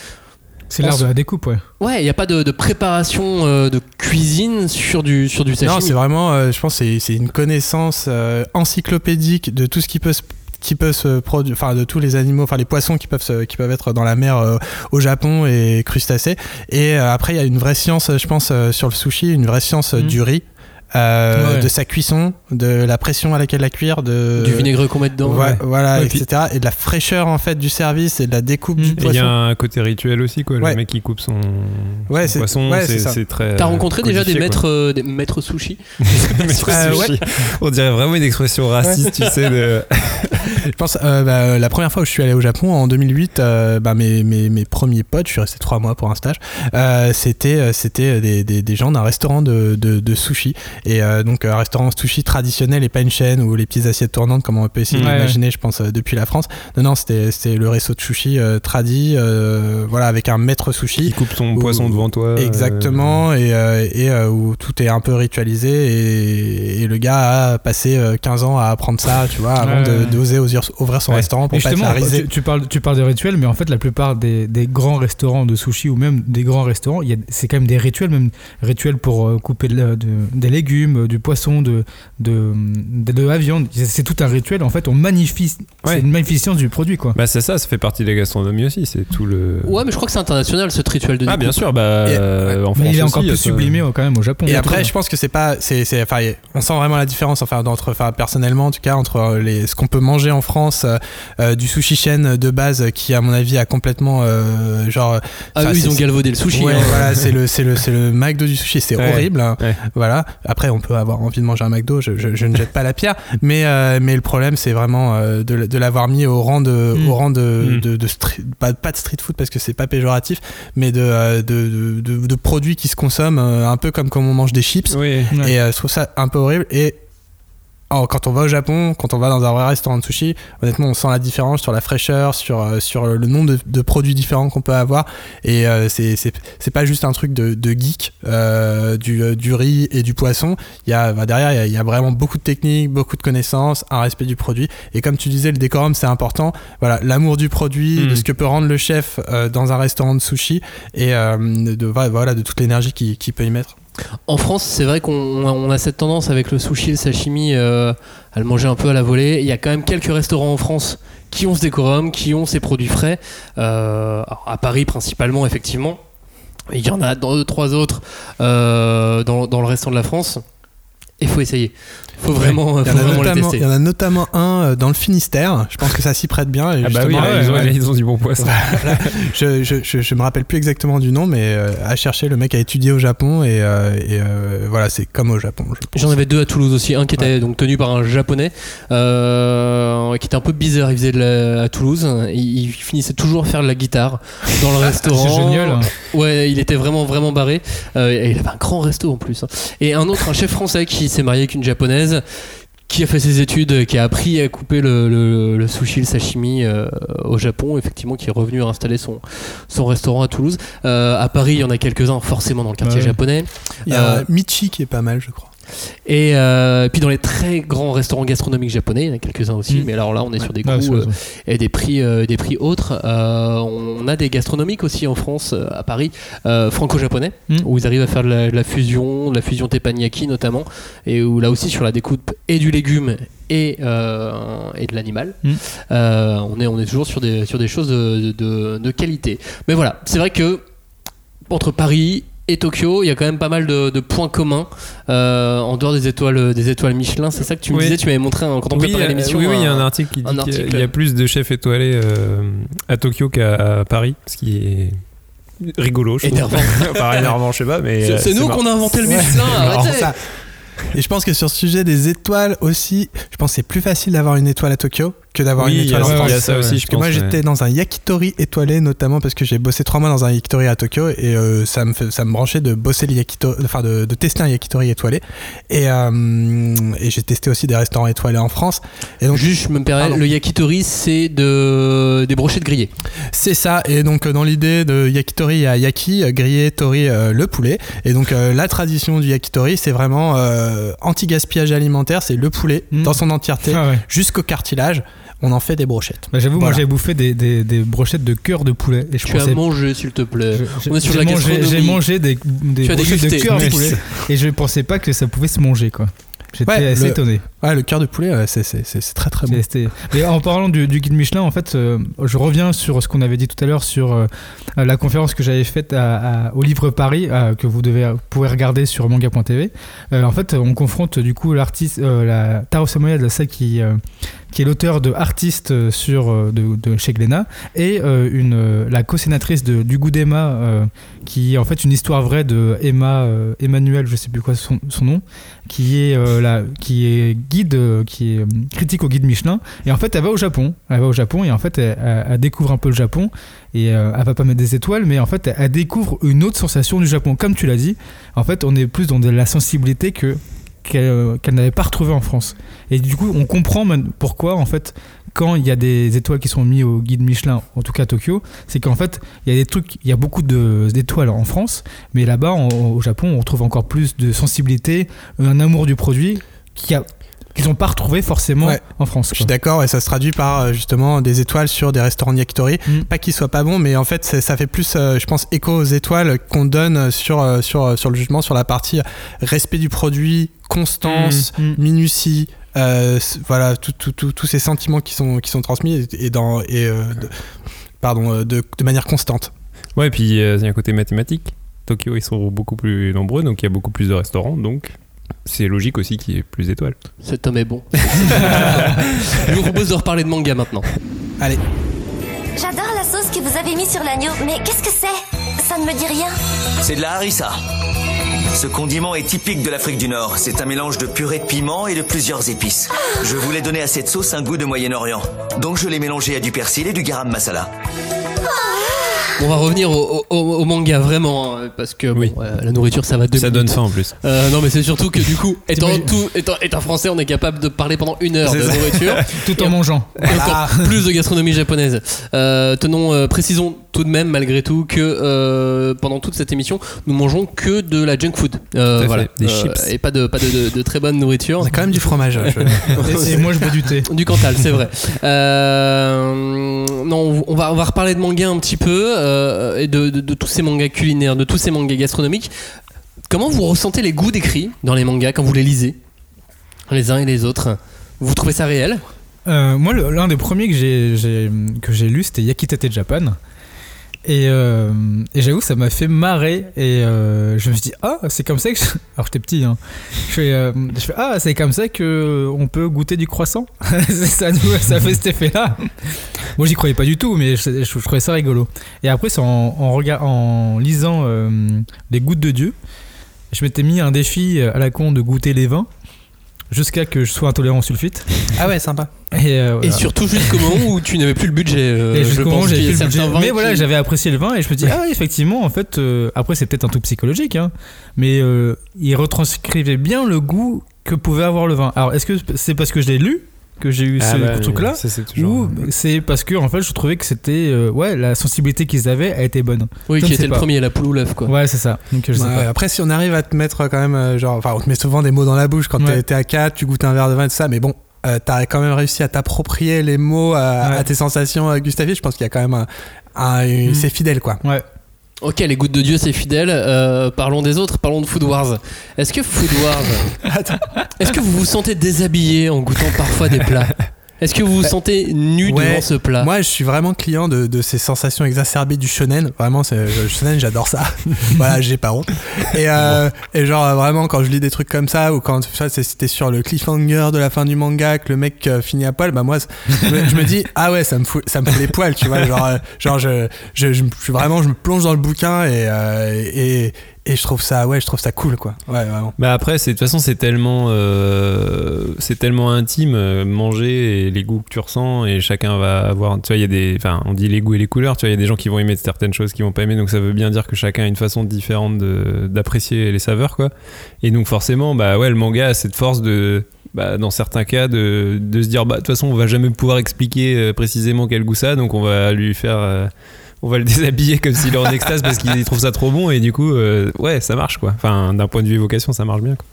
S5: C'est l'art de la découpe, ouais.
S3: ouais, il n'y a pas de, de préparation euh, de cuisine sur du, sur du sashimi.
S6: Non, c'est vraiment, je pense, c'est c'est une connaissance encyclopédique de tout ce qui peut se qui peut se produire, enfin de tous les animaux, enfin les poissons qui peuvent se- qui peuvent être dans la mer euh, au Japon et crustacés. Et euh, après il y a une vraie science, je pense, euh, sur le sushi, une vraie science
S5: Mm.
S6: du riz, euh,
S5: Ouais.
S6: de sa cuisson, de la pression à laquelle la cuire, de
S3: du vinaigre qu'on met dedans.
S6: Ouais, voilà,
S4: Ouais, puis-
S6: etc. Et de la fraîcheur en fait du service et de la découpe
S5: Mm.
S6: du
S5: Et
S4: Et il y
S6: poisson.
S4: a un côté rituel aussi, quoi.
S6: Ouais.
S4: Le mec qui coupe son,
S6: Ouais,
S4: son poisson,
S6: ouais, c'est
S4: très.
S3: T'as rencontré déjà des maîtres, euh, des maîtres sushi (laughs)
S6: Euh,
S4: sushi. On dirait vraiment une expression raciste, tu sais. De... (laughs)
S6: Je pense euh, bah, la première fois où je suis allé au Japon en 2008, euh, bah, mes, mes, mes premiers potes, je suis resté trois mois pour un stage, euh, c'était c'était des, des, des gens d'un restaurant de, de, de sushi et euh, donc un restaurant sushi traditionnel et pas une chaîne ou les petites assiettes tournantes comme on peut essayer
S5: Ouais,
S6: d'imaginer, je pense euh, depuis la France. Non non, c'était c'était le resto de sushi euh, tradi, euh, voilà avec un maître
S4: Qui
S6: sushi.
S4: coupe son
S6: Ou-
S4: poisson devant toi. euh,
S6: Exactement, et, euh, et euh, où tout est un peu ritualisé, et, et le gars a passé euh, 15 ans à apprendre ça, tu vois, avant d'oser ouvrir, son
S5: Ouais.
S6: restaurant pour
S5: Et
S6: pas
S5: tu, tu parles, tu parles de rituels, mais en fait, la plupart des, des grands restaurants de sushi ou même des grands restaurants, il y a- c'est quand même des rituels, même rituels pour euh, couper de- des légumes, euh, du poisson, de, de, de, de la viande. C'est tout un rituel. En fait, on magnifie.
S4: Ouais.
S5: C'est une magnificence du produit, quoi.
S4: Bah c'est ça, ça fait partie de la gastronomie aussi, c'est tout le...
S3: Ouais, mais je crois que c'est international ce rituel de
S4: Ah bien sûr, bah
S6: Et-
S4: euh, en France
S5: il est encore
S4: aussi,
S5: plus sublimé euh, quand même au Japon.
S6: Et
S5: je
S6: après, je pense que c'est pas, c'est, c'est, enfin, on sent vraiment la différence, enfin, entre, enfin, personnellement, en tout cas, entre les, ce qu'on peut manger en France, euh, du sushi chaîne de base, qui, à mon avis, a complètement, euh, genre,
S3: Ah, eux, ils
S6: c'est-
S3: ont galvaudé le sushi.
S6: ouais,
S3: hein.
S6: voilà, c'est le, (laughs) c'est le, c'est le McDo du sushi, c'est
S4: Ouais.
S6: horrible, hein.
S4: Ouais.
S6: voilà. Après, on peut avoir envie de manger un McDo, je, je, je ne jette pas la pierre, mais, euh, mais le problème, c'est vraiment euh, de, de l'avoir mis au rang de,
S5: Mm.
S6: au rang de,
S4: Mm.
S6: de, de street- pas, pas de street food parce que c'est pas péjoratif, mais de, euh, de, produits qui se consomment un peu comme comme on mange des chips.
S4: Oui.
S5: Ouais.
S6: Et je trouve ça un peu horrible. Et quand on va au Japon, quand on va dans un vrai restaurant de sushi, honnêtement, on sent la différence sur la fraîcheur, sur, euh, sur le nombre de, de produits différents qu'on peut avoir. Et euh, c'est pas juste un truc de, de geek, euh, du, euh, du riz et du poisson. Il y a, bah, derrière, il y a- il y, a vraiment beaucoup de techniques, beaucoup de connaissances, un respect du produit. Et comme tu disais, le décorum, c'est important. Voilà, l'amour du produit, de ce que peut rendre le chef euh, dans un restaurant de sushi et de, voilà, de toute l'énergie qu'il qu'il peut y mettre.
S3: En France, c'est vrai qu'on on a cette tendance avec le sushi, le sashimi, euh, à le manger un peu à la volée. Il y a quand même quelques restaurants en France qui ont ce décorum, qui ont ces produits frais. Euh, à Paris principalement, effectivement. Il y en a deux, trois autres euh, dans, dans le restant de la France. Il faut essayer. Il faut vraiment,
S6: Il y,
S3: faut
S6: en a
S3: vraiment le
S6: notamment,
S3: tester.
S6: il y en a notamment un euh, dans le Finistère. Je pense que ça s'y prête bien. Et
S4: Ah bah oui, là, ils, ont,
S6: ouais,
S4: là, ils ont du bon poisson. (laughs)
S6: je, je, je, je me rappelle plus exactement du nom, mais euh, à chercher, le mec a étudié au Japon et, euh, et, euh, voilà, c'est comme au Japon.
S3: J'en avais deux à Toulouse aussi. Un qui était donc tenu par un japonais, euh, qui était un peu bizarre. Il faisait de la, à Toulouse. Il, il finissait toujours à faire de la guitare dans le restaurant.
S5: C'est génial.
S3: Ouais, il était vraiment vraiment barré. Euh, et il avait un grand resto en plus. hein. Et un autre, un chef français qui s'est marié avec une japonaise. Qui a fait ses études, qui a appris à couper le, le- le sushi, le sashimi euh, au Japon, effectivement, qui est revenu à installer son, son restaurant à Toulouse. Euh, à Paris, il y en a quelques-uns, forcément dans le quartier
S5: Ouais.
S3: japonais.
S6: Il y a
S3: Euh,
S6: Michi qui est pas mal, je crois.
S3: Et euh, puis dans les très grands restaurants gastronomiques japonais, il y en a quelques-uns aussi,
S5: Mm.
S3: mais alors là on est sur des
S5: Ah,
S3: coûts
S5: sur-
S3: euh, et des prix, euh, des prix autres. On a des gastronomiques aussi en France, à Paris, franco-japonais,
S5: Mm.
S3: où ils arrivent à faire de la, de la fusion, de la fusion teppanyaki notamment, et où là aussi sur la découpe et du légume et, euh, et de l'animal,
S5: Mm.
S3: euh, on, est, on est toujours sur des, sur des choses de, de- de qualité. Mais voilà, c'est vrai que entre Paris et Tokyo, il y a quand même pas mal de, de points communs euh, en dehors des étoiles, des étoiles Michelin. C'est ça que tu me
S4: Oui.
S3: disais, tu m'avais montré hein, quand on
S4: oui,
S3: préparait
S4: euh,
S3: l'émission.
S4: oui, oui, il y a
S3: un-
S4: article qui dit qu'il
S3: article.
S4: y a plus de chefs étoilés euh, à Tokyo qu'à Paris, ce qui est rigolo, je trouve.
S3: Énervant. (laughs)
S4: Enfin, énervant, je sais pas, mais.
S3: C'est-
S4: euh,
S3: nous qu'on a inventé le. Michelin. (laughs)
S6: Ça- Et je pense que sur ce sujet des étoiles aussi, je pense que c'est plus facile d'avoir une étoile à Tokyo que d'avoir
S4: Oui,
S6: une
S4: il y a
S6: étoile en
S4: ça-
S6: France.
S4: il y a ça aussi,
S6: Parce
S4: je
S6: que moi j'étais
S4: ouais.
S6: dans un yakitori étoilé notamment parce que j'ai bossé trois mois dans un yakitori à Tokyo et euh, ça me fait- ça me branchait de bosser le yakitori, enfin de, de tester un yakitori étoilé et, euh, et j'ai testé aussi des restaurants étoilés en France et donc
S3: Juste, je me permets,
S6: Pardon.
S3: le yakitori, c'est de, des brochettes grillées.
S6: C'est ça, et donc dans l'idée de yakitori, il y a yaki, euh, grillé, tori, euh, le poulet. Et donc euh, la tradition du yakitori, c'est vraiment euh, anti-gaspillage alimentaire, c'est le poulet
S5: Mm.
S6: dans son entièreté
S5: Ah ouais.
S6: jusqu'au cartilage. On en fait des brochettes.
S5: Bah, J'avoue, moi j'ai bouffé des, des, des brochettes de cœur de poulet. Et je
S3: Tu as
S5: pensais
S3: mangé, s'il te plaît.
S5: Je-
S3: On est sur
S5: j'ai
S3: la
S5: mangé-
S3: gastronomie.
S5: J'ai mangé des, des
S3: as
S5: brochettes de cœur de poulet et je pensais pas que ça pouvait se manger quoi. J'étais
S6: Ouais,
S5: assez
S6: le-
S5: étonné.
S6: Ouais, le cœur de poulet, ouais, c'est- c'est très très bon.
S5: Mais en parlant du, du guide Michelin, en fait, euh, je reviens sur ce qu'on avait dit tout à l'heure sur euh, la conférence que j'avais faite à- à- au Livre Paris, euh, que vous devez vous pouvez regarder sur manga.tv. Euh, en fait, on confronte du coup l'artiste, euh, la Taro Samoyed, celle qui euh, qui est l'auteur de Artiste euh, sur euh, de, chez Glénat, et euh, une la co-scénatrice de du goût d'Emma, qui est en fait une histoire vraie de Emma Emmanuel, je sais plus quoi son, son nom, qui est la, qui est guide, qui est critique au guide Michelin. Et en fait, elle va au Japon. Elle va au Japon et en fait, elle, découvre un peu le Japon. Et elle va pas mettre des étoiles, mais en fait, elle, découvre une autre sensation du Japon. Comme tu l'as dit, en fait, on est plus dans la sensibilité que qu'elle euh, qu'elle n'avait pas retrouvée en France. Et du coup, on comprend pourquoi, en fait, quand il y a des étoiles qui sont mises au guide Michelin, en tout cas à Tokyo, c'est qu'en fait, il y a des trucs, il y a beaucoup d'étoiles en France, mais là-bas, au Japon, on retrouve encore plus de sensibilité, un amour du produit qui a qu'ils n'ont pas retrouvé forcément
S6: Ouais.
S5: en France.
S6: Je suis d'accord et ça se traduit par euh, justement des étoiles sur des restaurants de yakitori.
S5: Mm.
S6: Pas qu'ils soient pas bons, mais en fait ça fait plus, euh, je pense, écho aux étoiles qu'on donne sur, euh, sur, sur le jugement, sur la partie respect du produit, constance,
S5: Mm, mm.
S6: minutie. euh, voilà, tous ces sentiments qui sont, qui sont transmis et, et dans, et, euh, de, pardon, de, de manière constante.
S4: Ouais, et puis euh, il y a un côté mathématique. Tokyo, ils sont beaucoup plus nombreux, donc il y a beaucoup plus de restaurants, donc c'est logique aussi qu'il y ait plus d'étoiles.
S3: Cet homme est bon. (laughs) Je vous propose de reparler de manga maintenant.
S6: Allez,
S7: J'adore la sauce que vous avez mise sur l'agneau, mais qu'est-ce que c'est? Ça ne me dit rien.
S8: C'est de la harissa. Ce condiment est typique de l'Afrique du Nord. C'est un mélange de purée de piment et de plusieurs épices. Je voulais donner à cette sauce un goût de Moyen-Orient. Donc je l'ai mélangé à du persil et du garam masala.
S3: On va revenir au, au- au manga vraiment, hein, parce que bon, euh, la nourriture ça va deux
S4: Ça
S3: minutes.
S4: donne faim en plus.
S3: Euh, non mais c'est surtout que du coup, (laughs) étant, tout, étant, étant français, on est capable de parler pendant une heure de
S6: ça.
S3: nourriture. (laughs)
S5: Tout en mangeant.
S3: Et encore plus de gastronomie japonaise. Euh, tenons, euh, précisons tout de même malgré tout que euh, pendant toute cette émission, nous mangeons que de la junk food. Euh, voilà.
S4: des
S3: Euh,
S4: chips.
S3: Et pas de, pas de, de- de très bonne nourriture.
S6: on a quand même du fromage. je-
S5: Et, (laughs) et moi, je bois du thé. (laughs)
S3: Du Cantal, c'est vrai. Euh, non, on va, on va reparler de manga un petit peu euh, et de, de- de tous ces mangas culinaires, de tous ces mangas gastronomiques. Comment vous ressentez les goûts décrits dans les mangas quand vous les lisez Les uns et les autres? Vous trouvez ça réel?
S5: Euh, moi, l'un des premiers que j'ai, j'ai- que j'ai lu, c'était Yakitate Japan. Et, euh, et j'avoue, ça m'a fait marrer. Et euh, je me suis dit, ah, c'est comme ça que. je- (laughs) Alors, j'étais petit, hein. Je fais, euh, ah, c'est comme ça que on peut goûter du croissant. (laughs) Ça, fait cet effet-là. Moi, j'y croyais pas du tout, mais je, je- trouvais ça rigolo. Et après, en, en, lisant Les Gouttes de Dieu, je m'étais mis un défi à la con de goûter les vins jusqu'à que je sois intolérant au sulfite.
S6: Ah ouais, sympa.
S5: Et, euh,
S3: Et surqu'au jusqu'au moment où tu n'avais plus le budget. euh,
S5: Et
S3: je
S5: jusqu'au moment
S3: pense
S5: où j'avais
S3: qu'il y a
S5: plus le budget. Mais
S3: qui-
S5: voilà, j'avais apprécié le vin et je me dis, ah, effectivement, en fait, euh, après, c'est peut-être un truc psychologique, hein, mais euh, il retranscrivait bien le goût que pouvait avoir le vin. Alors, est-ce que c'est parce que je l'ai lu que j'ai eu
S4: Ah
S5: ce
S4: bah,
S5: truc-là, ou c'est parce que en fait, je trouvais que c'était euh, ouais la sensibilité qu'ils avaient a été bonne.
S3: Oui,
S5: Je
S3: qui était le
S5: pas.
S3: premier, la poule ou l'œuf, quoi.
S5: Ouais, c'est ça. Donc je sais
S6: Ouais,
S5: pas.
S6: Après, si on arrive à te mettre quand même, euh, genre, enfin, on te met souvent des mots dans la bouche quand
S5: Ouais.
S6: t'es- à 4, tu goûtes un verre de vin et tout ça, mais bon, euh, t'as quand même réussi à t'approprier les mots à,
S5: Ouais.
S6: à tes sensations euh, gustatives. Je pense qu'il y a quand même un,
S5: Mm.
S6: c'est fidèle, quoi.
S5: Ouais.
S3: Ok, les gouttes de Dieu, c'est fidèle. Euh, parlons des autres, parlons de Food Wars. Est-ce que Food Wars. (laughs) Est-ce que vous vous sentez déshabillé en goûtant parfois des plats? Est-ce que vous vous sentez nu
S6: Ouais.
S3: devant ce plat
S6: Moi, je suis vraiment client de, de ces sensations exacerbées du shonen. Vraiment, le shonen, j'adore ça. (laughs) voilà, j'ai pas honte. Et, euh, et genre, vraiment, quand je lis des trucs comme ça, ou quand c'est- c'était sur le cliffhanger de la fin du manga, que le mec euh, finit à poil, bah moi, je me, je me dis, ah ouais, ça me fout, ça me fout les poils, tu vois. Genre, euh, genre je, je, je, suis vraiment, je me plonge dans le bouquin et, euh, et, et je trouve ça, ouais, je trouve ça cool, quoi. Ouais, vraiment.
S4: Bah après, c'est de toute façon, c'est tellement, euh, c'est tellement intime, euh, manger et les goûts que tu ressens et chacun va avoir. Tu vois, il y a des, enfin, on dit les goûts et les couleurs. Tu vois, il y a des gens qui vont aimer certaines choses, qui vont pas aimer. Donc ça veut bien dire que chacun a une façon différente d'apprécier les saveurs, quoi. Et donc forcément, bah ouais, le manga a cette force de, bah, dans certains cas, de, de se dire, bah de toute façon, on va jamais pouvoir expliquer euh, précisément quel goût ça, donc on va lui faire. On va le déshabiller comme s'il est en extase parce qu'il trouve ça trop bon et du coup euh, ouais ça marche quoi enfin d'un point de vue évocation ça marche bien quoi.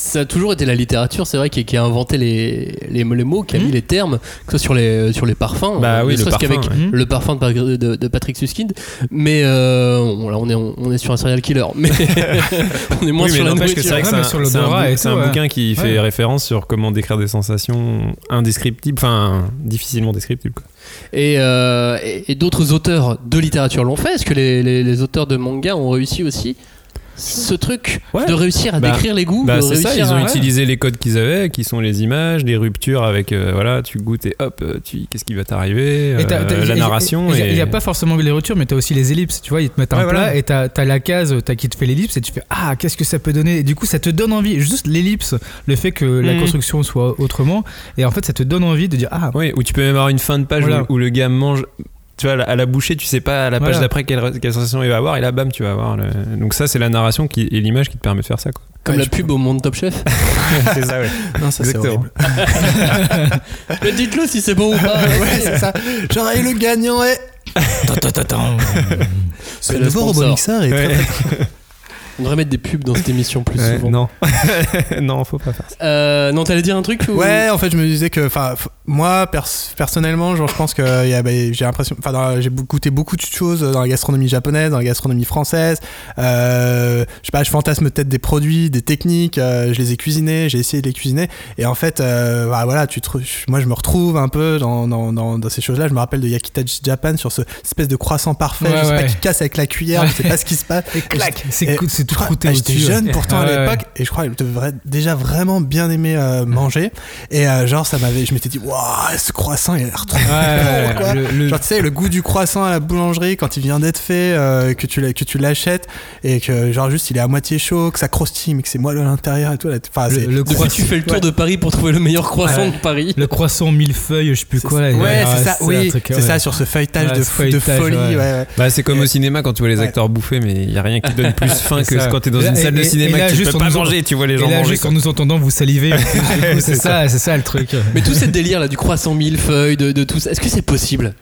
S3: Ça a toujours été la littérature, c'est vrai, qui, qui a inventé les, les, les mots, qui a mis les termes, que ce soit sur les, sur les parfums,
S4: Bah
S3: euh,
S4: oui, le parfum,
S3: qu'avec
S4: ouais.
S3: le parfum de, de- de- de Patrick Suskind. Mais euh, là, on est, on est sur un serial killer, (laughs) mais on est moins
S4: Oui, mais
S3: sur la nourriture.
S4: c'est vrai que
S5: Ouais,
S4: c'est
S5: mais
S4: un, c'est un
S5: ouais.
S4: bouquin qui fait référence sur comment décrire des sensations indescriptibles, enfin difficilement descriptibles. Quoi.
S3: Et, euh, et, et d'autres auteurs de littérature l'ont fait. Est-ce que les, les- les auteurs de manga ont réussi aussi ce truc
S4: Ouais.
S3: de réussir à
S4: Bah,
S3: décrire les goûts
S4: Bah, c'est ça, ils ont
S3: à-
S4: utilisé les codes qu'ils avaient, qui sont les images, les ruptures avec euh, voilà, tu goûtes et hop, euh, tu qu'est-ce qui va t'arriver,
S5: Et t'as-
S4: euh, la
S5: et-
S4: narration.
S5: Il n'y a pas forcément que les ruptures, mais t'as aussi les ellipses. Tu vois, ils te mettent un
S4: Ouais,
S5: plat
S4: voilà.
S5: et t'as as la case t'as qui te fait l'ellipse et tu fais Ah, qu'est-ce que ça peut donner Et du coup, ça te donne envie. Juste l'ellipse, le fait que la
S4: Mhm.
S5: construction soit autrement. Et en fait, ça te donne envie de dire Ah,
S4: Oui, ou tu peux même avoir une fin de page
S5: Voilà.
S4: où, où le gars mange. Tu vois, à la- bouchée, tu sais pas à la page
S5: Voilà.
S4: d'après quelle, quelle sensation il va avoir, et là, bam, tu vas avoir. le- Donc, ça, c'est la narration qui, et l'image qui te permet de faire ça. Quoi.
S3: Comme
S6: Ouais,
S3: la pub au monde Top Chef. (laughs)
S4: c'est ça, ouais. (laughs)
S6: Non, ça, c'est
S4: Exactement.
S6: horrible. (laughs)
S3: Mais dites-le si c'est bon ou pas.
S6: ouais, c'est ça. Genre, et le gagnant est.
S3: C'est
S6: Le nouveau
S3: sponsor.
S6: robot mixeur est très,
S4: Ouais.
S3: On devrait mettre des pubs dans cette émission plus
S4: Ouais,
S3: souvent.
S4: non. (laughs) non, faut pas faire ça.
S3: Euh, non, t'allais dire un truc ou-
S6: Ouais, en fait, je me disais que, enfin, moi, pers- personnellement, genre, je pense que bah, j'ai l'impression, enfin, j'ai goûté beaucoup de choses dans la gastronomie japonaise, dans la gastronomie française. Euh, je sais pas, je fantasme peut-être des produits, des techniques. euh, je les ai cuisinés, j'ai essayé de les cuisiner, et en fait, euh, bah, voilà, tu te, re- moi, je me retrouve un peu dans, dans, dans, dans ces choses-là. Je me rappelle de Yakitaji Japan sur ce cette espèce de croissant parfait,
S5: Ouais,
S6: je sais pas, qui casse avec la cuillère, je sais pas ce qui se passe.
S5: Et clac, c'est tout croûté
S6: ah, J'étais jeune pourtant à l'époque et je crois que je devrais déjà vraiment bien aimer euh, manger et euh, genre ça m'avait je m'étais dit waouh ce croissant il a l'air trop
S5: Ouais,
S6: bon
S5: le- le-
S6: genre tu sais le goût du croissant à la boulangerie quand il vient d'être fait euh, que tu que l'achètes et que genre juste il est à moitié chaud que ça croustille mais que c'est moelleux à l'intérieur et tout là, enfin,
S5: Le-
S6: c'est-
S5: le
S3: Depuis
S5: croissant-
S3: tu fais le tour
S6: Ouais.
S3: de Paris pour trouver le meilleur croissant
S5: Ouais.
S3: de Paris.
S5: Le croissant millefeuille, je sais plus quoi là.
S6: ouais c'est ça oui c'est ça sur ce feuilletage de, folie.
S4: Bah, c'est comme au cinéma quand tu vois les acteurs bouffer, mais il y a rien qui donne plus (laughs) faim
S5: C'est
S4: que
S5: ça.
S4: quand t'es dans
S5: là-
S4: une salle de
S5: et-
S4: cinéma
S5: là,
S4: que tu
S5: juste
S4: peux pas manger, tu vois les gens
S5: Et là,
S4: manger.
S5: juste en nous entendant, vous salivez. (laughs) c'est ça, c'est ça le truc.
S3: Mais tout ce délire là du croissant millefeuille, de, de tout ça, est-ce que c'est possible?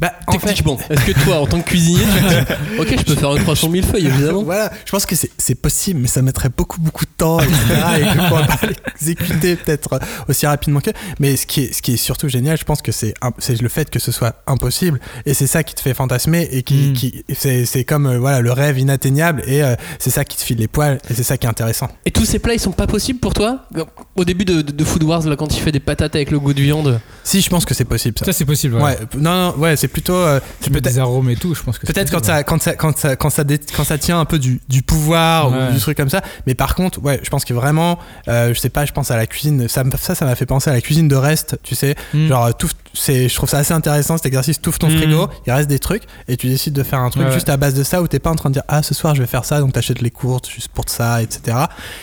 S6: Bah en fait
S3: Techniquement, (laughs) est-ce que toi en tant que cuisinier tu te dis Ok, je peux faire un croissant millefeuille évidemment (laughs)
S6: Voilà, je pense que c'est- possible, mais ça mettrait beaucoup, beaucoup de temps, etc. et que je pourrais pas (laughs) l'exécuter peut-être aussi rapidement que. Mais ce qui est, ce qui est surtout génial, je pense que c'est le fait que ce soit impossible. Et c'est ça qui te fait fantasmer et qui,
S5: Mm.
S6: qui c'est c'est comme euh, voilà, le rêve inatteignable et euh, c'est ça qui te file les poils et c'est ça qui est intéressant.
S3: Et tous ces plats ils sont pas possibles pour toi? Au début de, de, de Food Wars, là, quand il fait des patates avec le goût de viande?
S6: Si, je pense que c'est possible ça.
S5: Ça, c'est possible.
S6: Ouais, non, non, ouais, c'est plutôt. euh,
S5: des arômes et tout, je pense que c'est
S6: Peut-être quand ça, quand, ça, quand, ça, quand, ça dé- quand ça tient un peu du, du pouvoir
S5: Ouais.
S6: ou du truc comme ça. Mais par contre, ouais, je pense que vraiment, euh, je sais pas, je pense à la cuisine. Ça, ça, ça m'a fait penser à la cuisine de reste, tu sais.
S5: Mm.
S6: Genre, tout, c'est, je trouve ça assez intéressant cet exercice. Touffe ton
S5: Mm.
S6: frigo, il reste des trucs et tu décides de faire un truc
S5: Ouais.
S6: juste à base de ça où t'es pas en train de dire, ah, ce soir je vais faire ça, donc t'achètes les courses juste pour ça, etc.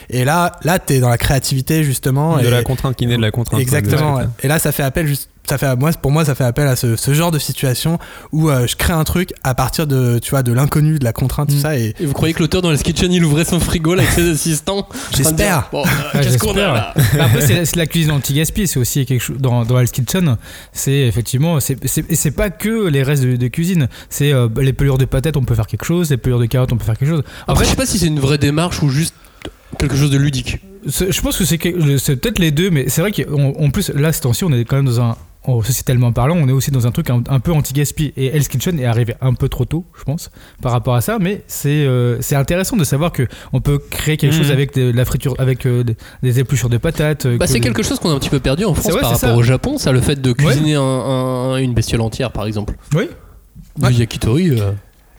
S6: Et là, là, t'es dans la créativité justement.
S4: De
S6: et-
S4: la contrainte qui naît de la contrainte.
S6: Exactement. ouais. Et là, ça fait appel juste. Ça fait, moi, pour moi, ça fait appel à ce, ce genre de situation où euh, je crée un truc à partir de, tu vois, de l'inconnu, de la contrainte, tout ça. Et,
S3: Et vous croyez que l'auteur dans Hell's Kitchen il ouvrait son frigo là, avec ses assistants
S6: J'espère.
S3: Bon, euh, qu'est-ce qu'on a là
S5: Mais (laughs) Après, c'est la, cuisine anti-gaspi, c'est aussi quelque chose dans, dans Hell's Kitchen. C'est effectivement, c'est c'est- pas que les restes de, de cuisine. C'est euh, les pelures de patates, on peut faire quelque chose. Les pelures de carottes, on peut faire quelque chose. En
S3: Après,
S5: fait,
S3: je sais pas si c'est une vraie démarche ou juste quelque chose de ludique.
S5: je pense que c'est peut-être les deux, mais c'est vrai qu'en en plus, là, ce temps-ci, on est quand même dans un. Oh, sociétalement parlant, on est aussi dans un truc un, un peu anti-gaspi. Et Hell's Kitchen est arrivé un peu trop tôt, je pense, par rapport à ça. Mais c'est euh, c'est intéressant de savoir que on peut créer quelque chose avec de la friture, avec euh, des, épluchures de patates. euh,
S3: Bah,
S5: que
S3: c'est quelque chose qu'on a un petit peu perdu en France par rapport
S5: ça.
S3: au Japon, ça, le fait de cuisiner un- un- une bestiole entière, par exemple.
S5: Oui.
S3: Du yakitori. euh,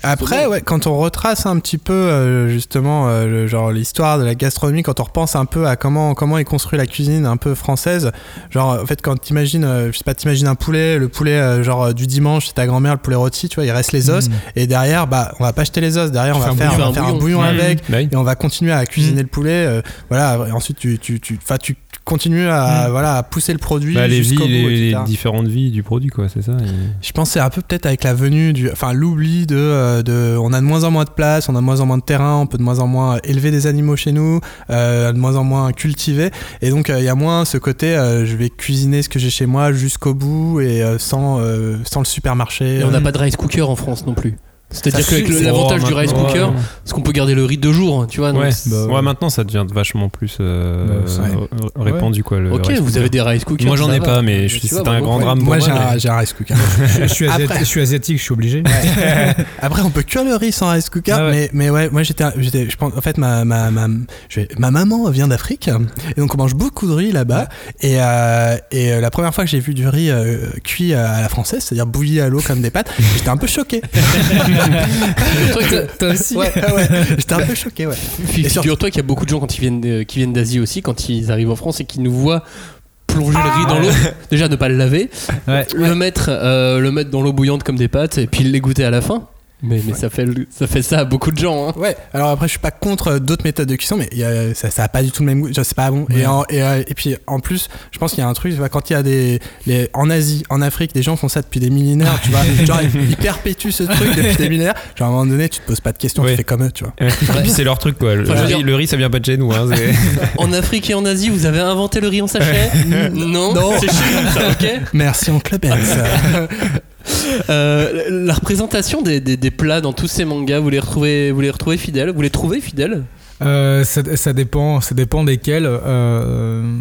S6: Après, ouais, quand on retrace un petit peu euh, justement euh, le- genre l'histoire de la gastronomie, quand on repense un peu à comment comment est construite la cuisine un peu française, genre en fait quand t'imagines, euh, je sais pas, t'imagines un poulet, le poulet euh, genre du dimanche, c'est ta grand-mère, le poulet rôti, tu vois, il reste les os
S5: Mm.
S6: et derrière, bah on va pas jeter les os, derrière on va faire, on va faire un
S3: bouillon.
S6: bouillon
S5: Mm.
S6: avec
S4: Bah
S6: et on va continuer à cuisiner
S5: Mm.
S6: le poulet, euh, voilà, et ensuite tu tu tu, enfin, tu continues à
S5: Mm.
S6: voilà à pousser le produit
S4: Bah, les vies,
S6: jusqu'au bout,
S4: les, les différentes vies du produit, quoi, c'est ça. et-
S6: Je pensais un peu peut-être avec la venue du, enfin l'oubli de, euh, de, on a de moins en moins de place, on a de moins en moins de terrain, on peut de moins en moins élever des animaux chez nous, euh, de moins en moins cultiver, et donc euh, il y a moins ce côté, euh, je vais cuisiner ce que j'ai chez moi jusqu'au bout et euh, sans, euh, sans le supermarché.
S3: Et on n'a
S6: Euh,
S3: pas de rice cooker en France non plus. C'est-à-dire qu'avec
S6: suffit.
S3: l'avantage du rice cooker,
S4: ouais.
S3: c'est qu'on peut garder le riz deux jours, tu vois.
S4: Ouais,
S5: bah,
S4: ouais, maintenant ça devient vachement plus euh,
S5: Bah,
S4: euh, répandu quoi. Le
S3: Ok,
S4: rice
S3: vous avez des rice cookers.
S4: Moi j'en ai
S3: va.
S4: pas, mais c'est un grand drame.
S6: moi j'ai
S4: moi,
S6: un,
S4: mais-
S6: j'ai un rice cooker. (laughs)
S5: je, suis asiatique,
S6: Après-
S5: je suis asiatique, je suis obligé. (laughs)
S6: Après, on peut cuire le riz sans rice cooker,
S5: Ah
S6: mais, mais ouais, moi j'étais, j'étais, je pense, en fait, ma, ma, ma, ma maman vient d'Afrique, et donc on mange beaucoup de riz là-bas, et, euh, et la première fois que j'ai vu du riz euh, cuit à la française, c'est-à-dire bouilli à l'eau comme des pâtes, j'étais un peu choqué. (laughs)
S5: Toi aussi
S6: ouais, ouais, j'étais un peu choqué, ouais.
S3: Figure-toi qu'il y a beaucoup de gens quand ils viennent de- qui viennent d'Asie aussi, quand ils arrivent en France et qui nous voient plonger le riz dans l'eau. Déjà ne pas le laver,
S5: Ouais.
S3: le mettre, euh, le mettre dans l'eau bouillante comme des pâtes et puis l'égoutter à la fin. Mais, mais ça, fait, ça fait ça à beaucoup de gens. hein.
S6: Ouais, alors après, je suis pas contre euh, d'autres méthodes de cuisson, mais y a- ça, ça a pas du tout le même goût, c'est pas bon. Et, en- et, euh, et puis, en plus, je pense qu'il y a un truc, tu vois, quand il y a des. Les, en Asie, en Afrique, des gens font ça depuis des millénaires, tu vois. (laughs) genre, ils perpétuent ce truc depuis des millénaires. Genre, à un moment donné, tu te poses pas de questions,
S4: Ouais.
S6: tu fais comme eux, tu vois.
S4: Et puis c'est leur truc quoi. Le,
S3: Enfin,
S4: riz,
S3: dire-
S4: le riz, ça vient pas de chez nous. Hein, (laughs)
S3: En Afrique et en Asie, vous avez inventé le riz en sachet Non,
S6: Non.
S3: c'est chez nous ça, ok
S6: Merci, oncle Ben. (laughs)
S3: Euh, La représentation des, plats dans tous ces mangas, vous les retrouvez, vous les retrouvez fidèles? Vous les trouvez fidèles?
S5: Euh, ça, ça dépend, ça dépend desquels. Euh,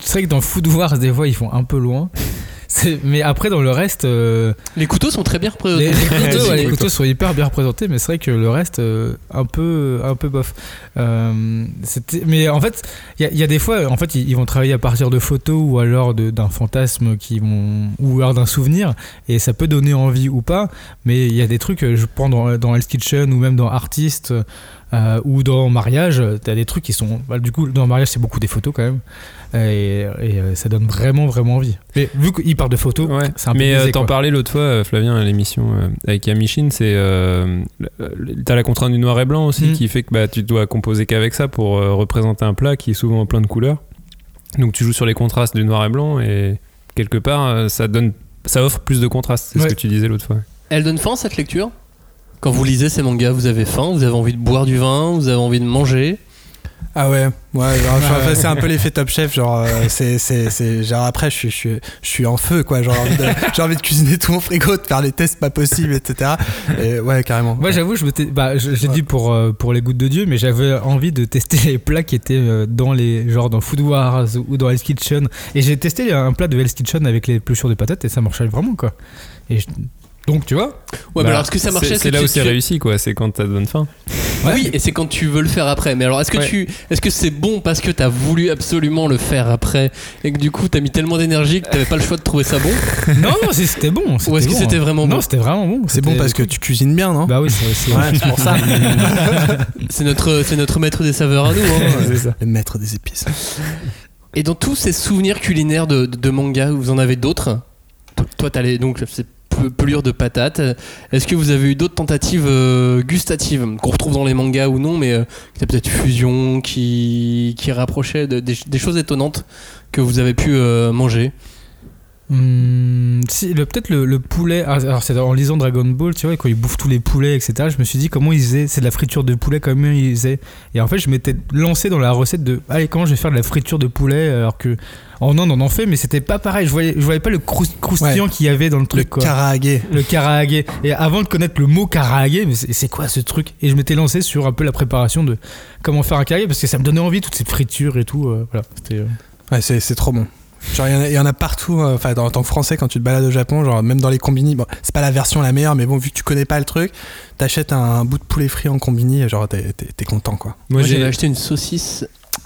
S5: c'est vrai que dans Food Wars, des fois, ils font un peu loin. Mais après, dans le reste, euh,
S3: Les couteaux sont très bien représentés.
S5: les, les couteaux, (laughs) ouais,
S4: les
S5: sont hyper bien représentés, mais c'est vrai que le reste, euh, un peu, un peu bof. Euh, mais en fait, il y, a- il y a des fois, en fait, ils, ils vont travailler à partir de photos ou alors d'un fantasme qui vont, ou alors d'un souvenir, et ça peut donner envie ou pas. Mais il y a des trucs, je prends dans, dans Hell's Kitchen ou même dans Artist. euh, ou dans mariage, t'as des trucs qui sont. bah, du coup, dans mariage, c'est beaucoup des photos quand même. Et, et, euh, ça donne vraiment, vraiment envie. Mais vu qu'il parle de photos,
S4: Ouais.
S5: c'est un peu
S4: Mais euh, t'en parlais l'autre fois, euh, Flavien, à l'émission euh, avec Yamishin, c'est euh, t'as la contrainte du noir et blanc aussi
S5: Mm.
S4: qui fait que bah, tu dois composer qu'avec ça pour euh, représenter un plat qui est souvent plein de couleurs. Donc tu joues sur les contrastes du noir et blanc et quelque part euh, ça donne, ça offre plus de contrastes. C'est
S5: Ouais.
S4: ce que tu disais l'autre fois.
S3: Elle donne faim cette lecture? Quand vous lisez ces mangas, vous avez faim, vous avez envie de boire du vin, vous avez envie de manger?
S6: Ah ouais, ouais, c'est un peu l'effet Top Chef, genre, euh, c'est, c'est, genre après, je suis, je suis, je suis en feu, quoi, envie j'ai envie de cuisiner tout mon frigo, de faire les tests pas possibles, etc. Et ouais, carrément.
S5: Moi, j'avoue, je m'étais- bah, je- dit pour, euh, pour les gouttes de Dieu, mais j'avais envie de tester les plats qui étaient euh, dans les, genre dans Food Wars ou dans Hell's Kitchen. Et j'ai testé un plat de Hell's Kitchen avec les épluchures de patates et ça marchait vraiment, quoi. Et je- donc, tu vois,
S3: Ouais, mais
S4: Bah,
S3: alors est-ce que ça marchait
S4: C'est là
S3: tu-
S4: où c'est
S3: tu-
S4: réussi quoi. C'est quand t'as de bonne faim.
S3: Oui, et c'est quand tu veux le faire après. Mais alors, est-ce que
S4: Ouais.
S3: tu, est-ce que c'est bon parce que t'as voulu absolument le faire après et que du coup t'as mis tellement d'énergie que t'avais pas le choix de trouver ça bon (laughs)
S5: non, non, c'est- c'était bon.
S3: Ou est-ce que
S5: bon,
S3: c'était
S5: hein.
S3: vraiment bon
S5: Non, c'était vraiment bon.
S6: C'est bon parce que tu cuisines bien, non?
S5: Bah oui, c'est c'est-
S6: Ouais, c'est pour ça. (laughs)
S3: C'est notre, c'est notre maître des saveurs à nous. hein.
S4: c'est ça.
S6: Le maître des épices.
S3: Et dans tous ces souvenirs culinaires de, de, de manga, vous en avez d'autres? Toi, t'as les, donc ces pe- pelures de patates. Est-ce que vous avez eu d'autres tentatives euh, gustatives qu'on retrouve dans les mangas ou non, mais euh, peut-être fusion, qui, qui rapprochaient de- des, des choses étonnantes que vous avez pu euh, manger?
S5: Hum, si, le- peut-être le, le poulet. ah, Alors, c'est en lisant Dragon Ball, tu vois, quand ils bouffent tous les poulets, etc. Je me suis dit comment ils faisaient. C'est de la friture de poulet, comment ils faisaient. Et en fait, je m'étais lancé dans la recette de. Allez, comment je vais faire de la friture de poulet Alors que. En Inde, on en fait, mais c'était pas pareil. Je voyais, je voyais pas le crous- croustillant
S6: Ouais.
S5: qu'il y avait dans le
S6: Le
S5: truc. quoi.
S6: karaage.
S5: Le karaage. Et avant de connaître le mot karaage, mais c'est quoi ce truc? Et je m'étais lancé sur un peu la préparation de comment faire un karaage parce que ça me donnait envie, toutes ces fritures et tout. euh, voilà, c'était. euh,
S6: Ouais, c'est c'est trop bon. Genre, il y en a- il y, en a partout, euh, enfin, en tant que français, quand tu te balades au Japon, genre, même dans les combini, bon, c'est pas la version la meilleure, mais bon, vu que tu connais pas le truc, t'achètes un, bout de poulet frit en combini, et genre, t'es t'es- t'es content, quoi.
S3: Moi,
S4: j'ai-
S3: j'avais acheté une saucisse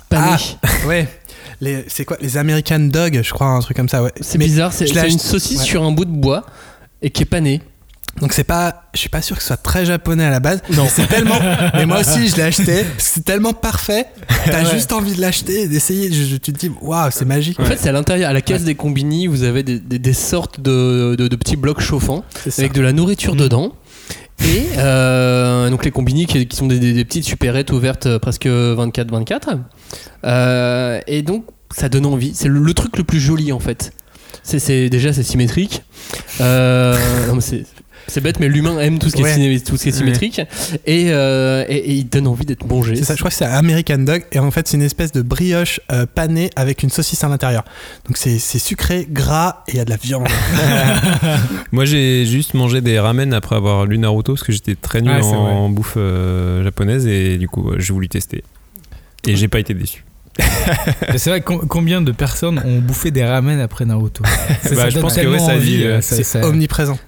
S3: panée.
S6: Ah, (laughs) ouais. Les- C'est quoi Les American Dog, je crois, un truc comme ça, ouais.
S3: c'est
S6: Mais
S3: bizarre, c'est une saucisse
S6: ouais.
S3: sur un bout de bois et qui est panée.
S6: Donc c'est pas, je suis pas sûr que ce soit très japonais à la base.
S3: Non.
S6: C'est tellement, mais moi aussi je l'ai acheté. (laughs) C'est tellement parfait. T'as
S3: Ouais.
S6: juste envie de l'acheter et d'essayer. Je, je- tu te dis, waouh, c'est magique.
S3: En fait, c'est à l'intérieur, à la caisse des combini, vous avez des, des- des sortes de, de- de petits blocs chauffants avec de la nourriture dedans. Et euh, donc les combini qui, qui sont des, des- des petites supérettes ouvertes euh, presque 24-24. Euh, et donc ça donne envie. C'est le, le truc le plus joli en fait. C'est, c'est- déjà c'est symétrique. Euh, non, mais c'est, c'est bête, mais l'humain aime tout ce qui,
S6: Ouais.
S3: est, ciné- tout ce qui est symétrique. Et, euh, et- et il donne envie d'être mangé.
S6: C'est ça, je crois que c'est American Dog et en fait c'est une espèce de brioche euh, panée avec une saucisse à l'intérieur. Donc c'est sucré, gras et il y a de la viande. (laughs) (laughs)
S4: Moi, j'ai juste mangé des ramen après avoir lu Naruto parce que j'étais très nul
S5: c'est
S4: en, bouffe euh, japonaise et du coup, j'ai voulu tester. Et j'ai pas été déçu.
S5: C'est vrai, com- combien de personnes ont bouffé des ramen après Naruto? (laughs) Ça,
S4: Bah,
S5: ça
S4: je pense que ouais,
S5: envie,
S4: dit,
S5: euh,
S4: euh,
S6: c'est
S5: ça-
S6: omniprésent.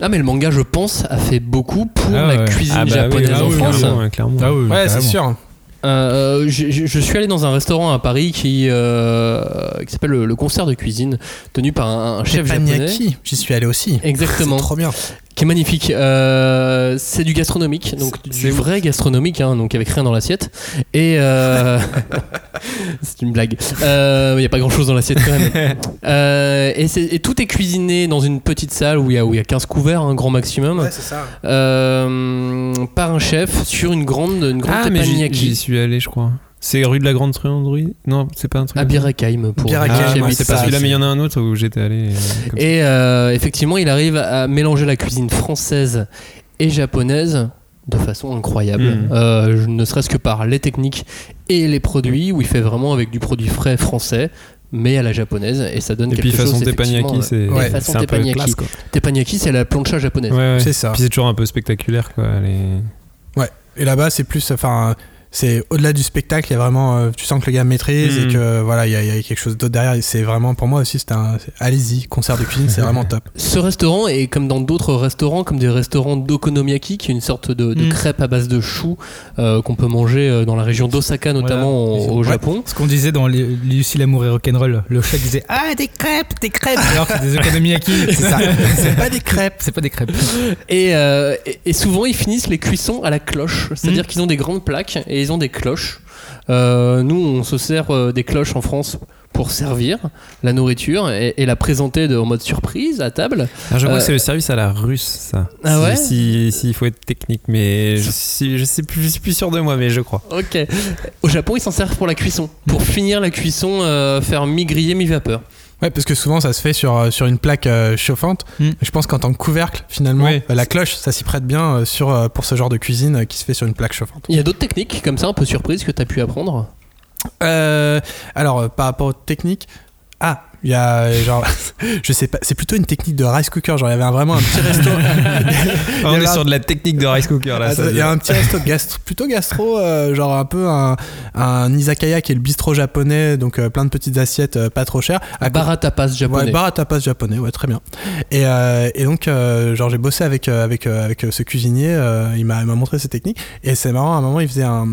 S3: Ah mais le manga je pense a fait beaucoup pour
S5: Ah
S3: la
S5: ouais.
S3: cuisine
S4: Ah bah
S3: japonaise
S5: ah
S3: en
S5: oui,
S3: France.
S4: clairement, ouais, clairement.
S5: Ah oui,
S6: Ouais, c'est sûr.
S3: Euh, je, je- je suis allé dans un restaurant à Paris qui, euh, qui s'appelle le, le concert de cuisine, tenu par un, un chef japonais.
S6: J'y suis allé aussi.
S3: Exactement.
S6: C'est trop bien.
S3: Qui est magnifique. Euh, c'est du gastronomique, donc du vrai gastronomique, hein, donc avec rien dans l'assiette. Et euh, (laughs) (laughs) c'est une blague. Il n'y a pas grand chose dans l'assiette quand même. (laughs) Euh, et, c'est- et tout est cuisiné dans une petite salle où il y a, où il y a 15 couverts, un grand maximum,
S6: Ouais, c'est ça.
S3: euh, par un chef sur une grande, une grande
S4: Ah, mais j'y suis allé, je crois. C'est rue de la Grande Truanderie? Non, c'est pas un truc.
S3: À Birakheim pour
S6: Birakheim,
S3: chez
S4: Ah, c'est pas
S6: ça,
S4: celui-là,
S6: c'est-
S4: mais il y en a un autre où j'étais allé. euh.
S3: Et euh, effectivement, il arrive à mélanger la cuisine française et japonaise de façon incroyable.
S4: Mhm.
S3: Euh, ne serait-ce que par les techniques et les produits, où il fait vraiment avec du produit frais français, mais à la japonaise, et ça donne
S4: Et
S3: quelque
S4: puis façon
S3: chose.
S4: teppanyaki, c'est
S3: euh,
S6: Ouais,
S3: façon
S4: c'est un peu
S3: teppanyaki. c'est la plancha japonaise.
S4: Ouais, ouais.
S6: C'est ça.
S4: Puis c'est toujours un peu spectaculaire, quoi. les-
S6: Et là-bas, c'est plus, enfin, c'est au-delà du spectacle. Il y a vraiment, euh, tu sens que le gars maîtrise et que voilà, il y, y a quelque chose d'autre derrière. C'est vraiment, pour moi aussi, c'est un, allez-y, concert de cuisine, c'est vraiment top.
S3: Ce restaurant est comme dans d'autres restaurants, comme des restaurants d'okonomiyaki, qui est une sorte de, de
S5: Mm.
S3: crêpe à base de choux euh, qu'on peut manger euh, dans la région d'Osaka, notamment
S5: Voilà.
S3: au, au
S6: Ouais.
S3: Japon.
S5: Ce qu'on disait dans les- Lucie l'amour et rock'n'roll, le chat disait Ah, des crêpes, des crêpes (laughs) Alors que c'est des okonomiyaki, (laughs) c'est ça.
S6: c'est pas des (laughs) crêpes.
S5: C'est pas des crêpes.
S3: Et, euh, et- et souvent, ils finissent les cuissons à la cloche. C'est-à-dire qu'ils ont des grandes plaques et ils ont des cloches. Euh, nous, on se sert euh, des cloches en France pour servir la nourriture et, et la présenter de- en mode surprise à table.
S4: Ah, je crois
S3: Euh,
S4: que c'est le service à la russe, ça.
S3: Ah
S4: Si-
S3: ouais
S4: si- S'il faut être technique, mais je, suis, je, sais plus, je suis plus sûr de moi, mais je crois.
S3: Ok. Au Japon, ils s'en servent pour la cuisson. Pour finir la cuisson, euh, faire mi-grillé, mi-vapeur.
S6: Ouais, parce que souvent ça se fait sur, euh, sur une plaque euh, chauffante.
S5: Mm.
S6: Je pense qu'en tant que couvercle, finalement, euh, la cloche, ça s'y prête bien sur, pour ce genre de cuisine qui se fait sur une plaque chauffante.
S3: Il y a d'autres techniques comme ça, un peu surprise, que tu as pu apprendre?
S6: Euh, alors, par rapport aux techniques, ah, il y a genre, (laughs) je sais pas, c'est plutôt une technique de rice cooker. Genre, il y avait vraiment un petit resto. (laughs)
S4: On est
S6: un-
S4: sur de la technique de rice cooker, là.
S6: Ah, Il y a un petit resto gastro, plutôt gastro, euh, genre un peu un, un izakaya qui est le bistrot japonais, donc euh, plein de petites assiettes euh, pas trop chères. À
S3: Bar à tapas japonais.
S6: Ouais, bar à tapas japonais, ouais, très bien. Et, euh, et donc, euh, genre, j'ai bossé avec, euh, avec, euh, avec ce cuisinier, euh, il m'a il m'a montré ses techniques. Et c'est marrant, à un moment, il faisait un.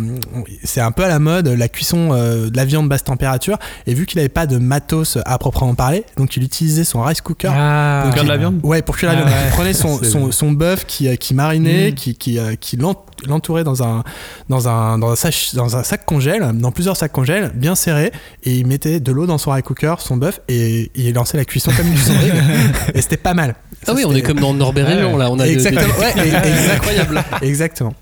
S6: C'est un peu à la mode, la cuisson euh, de la viande basse température. Et vu qu'il n'avait pas de matos à proprement parler, donc il utilisait son rice cooker.
S5: Ah,
S6: Donc,
S4: cuire de la viande
S6: Ouais, pour cuire la
S5: Ah
S6: viande.
S5: ouais.
S6: Il prenait son, (laughs) son, son bœuf qui, euh, qui marinait,
S5: Mm.
S6: qui, qui, euh, qui l'ent- l'entourait dans un, dans, un, dans, un sac, dans un sac congèle, dans plusieurs sacs congèles, bien serrés, et il mettait de l'eau dans son rice cooker, son bœuf, et il lançait la cuisson comme une cuisson. (laughs) et c'était pas mal.
S3: Ah oui, on est comme dans Norbert et Jean, là. On a de-
S6: Exactement,
S3: des-
S6: ouais,
S3: incroyable.
S6: Exactement.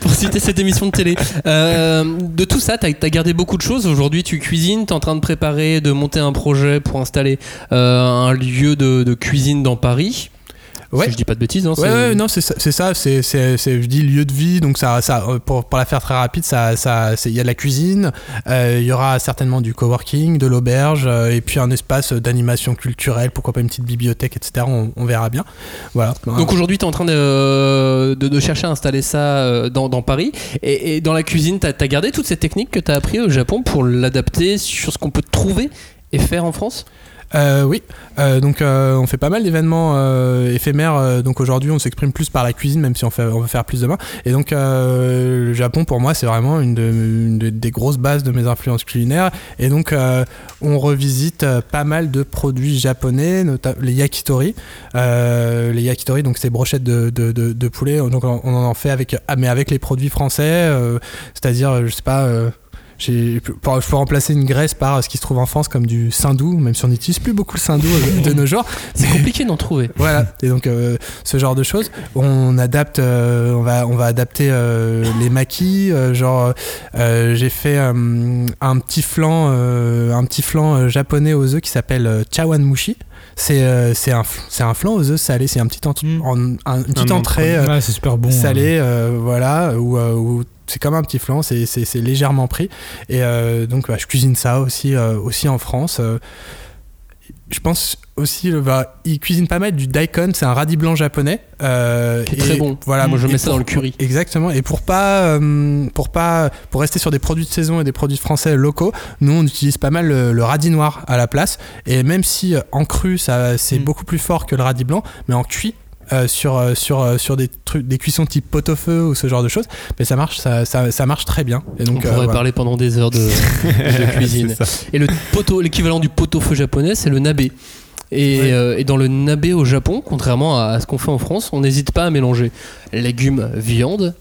S3: Pour citer cette émission de télé. Euh, de tout ça, t'as as gardé beaucoup de choses. Aujourd'hui, tu cuisines, t'es en train de préparer, de monter un projet pour installer euh, un lieu de cuisine dans Paris.
S6: Ouais.
S3: Si je dis pas de bêtises, hein,
S6: Ouais, non, c'est ça, c'est je dis lieu de vie, donc ça, ça, euh, pour, pour la faire très rapide, ça, il y a de la cuisine, euh, il y aura certainement du coworking, de l'auberge, euh, et puis un espace d'animation culturelle, pourquoi pas une petite bibliothèque, etc. On, on verra bien. Voilà.
S3: Donc aujourd'hui, tu es en train de, de, de chercher à installer ça dans, dans Paris. Et, et dans la cuisine, tu as, gardé toutes ces techniques que tu as appris au Japon pour l'adapter sur ce qu'on peut trouver et faire en France?
S6: Euh, oui, Euh, donc euh, on fait pas mal d'événements euh, éphémères. euh, donc aujourd'hui, on s'exprime plus par la cuisine, même si on, fait, on veut faire plus demain. Et donc euh, le Japon, pour moi, c'est vraiment une, de- une de- des grosses bases de mes influences culinaires. Et donc on revisite pas mal de produits japonais, notamment les yakitori. Les yakitori, donc ces brochettes de, de, poulet. Donc on en fait avec, mais avec les produits français, c'est-à-dire, je sais pas. J'ai- pour- je peux remplacer une graisse par ce qui se trouve en France comme du sindou, même si on n'utilise plus beaucoup le sindou euh, (laughs) de nos jours.
S3: C'est compliqué d'en trouver.
S6: Voilà, et donc euh, ce genre de choses. On adapte, euh, on, va, on va adapter euh, les maquis. euh, genre, euh, j'ai fait euh, un petit flan, euh, un petit flan japonais aux œufs qui s'appelle euh, chawanmushi. C'est euh, c'est un, un flan aux œufs salés, c'est un petit en- un- une petite
S5: Un
S6: entrée euh,
S5: Ouais, c'est super bon.
S6: salée, euh, voilà, où, où c'est comme un petit flan, c'est- c'est c'est légèrement pris. Et euh, donc, bah, je cuisine ça aussi, euh, aussi en France. euh. je pense aussi, bah, ils cuisinent pas mal du daikon, c'est un radis blanc japonais. euh,
S3: Qui est
S6: et
S3: très bon.
S6: Voilà,
S3: Moi, je
S6: et
S3: mets ça dans le curry.
S6: Exactement. Et pour pas, euh, pour pas, pour rester sur des produits de saison et des produits français locaux, nous on utilise pas mal le, le radis noir à la place. Et même si en cru, ça c'est
S3: Mm.
S6: beaucoup plus fort que le radis blanc, mais en cuit. Euh, sur euh, sur euh, sur des trucs des cuissons type pot au feu ou ce genre de choses mais ça marche ça, ça, ça marche très bien et donc
S3: On
S6: euh,
S3: pourrait
S6: voilà.
S3: parler pendant des heures de, de (laughs) cuisine. Et le poteau, l'équivalent du pot-au-feu japonais, c'est le nabe. Et,
S6: Ouais.
S3: euh, et dans le nabe au Japon, contrairement à, à ce qu'on fait en France, on n'hésite pas à mélanger légumes, viande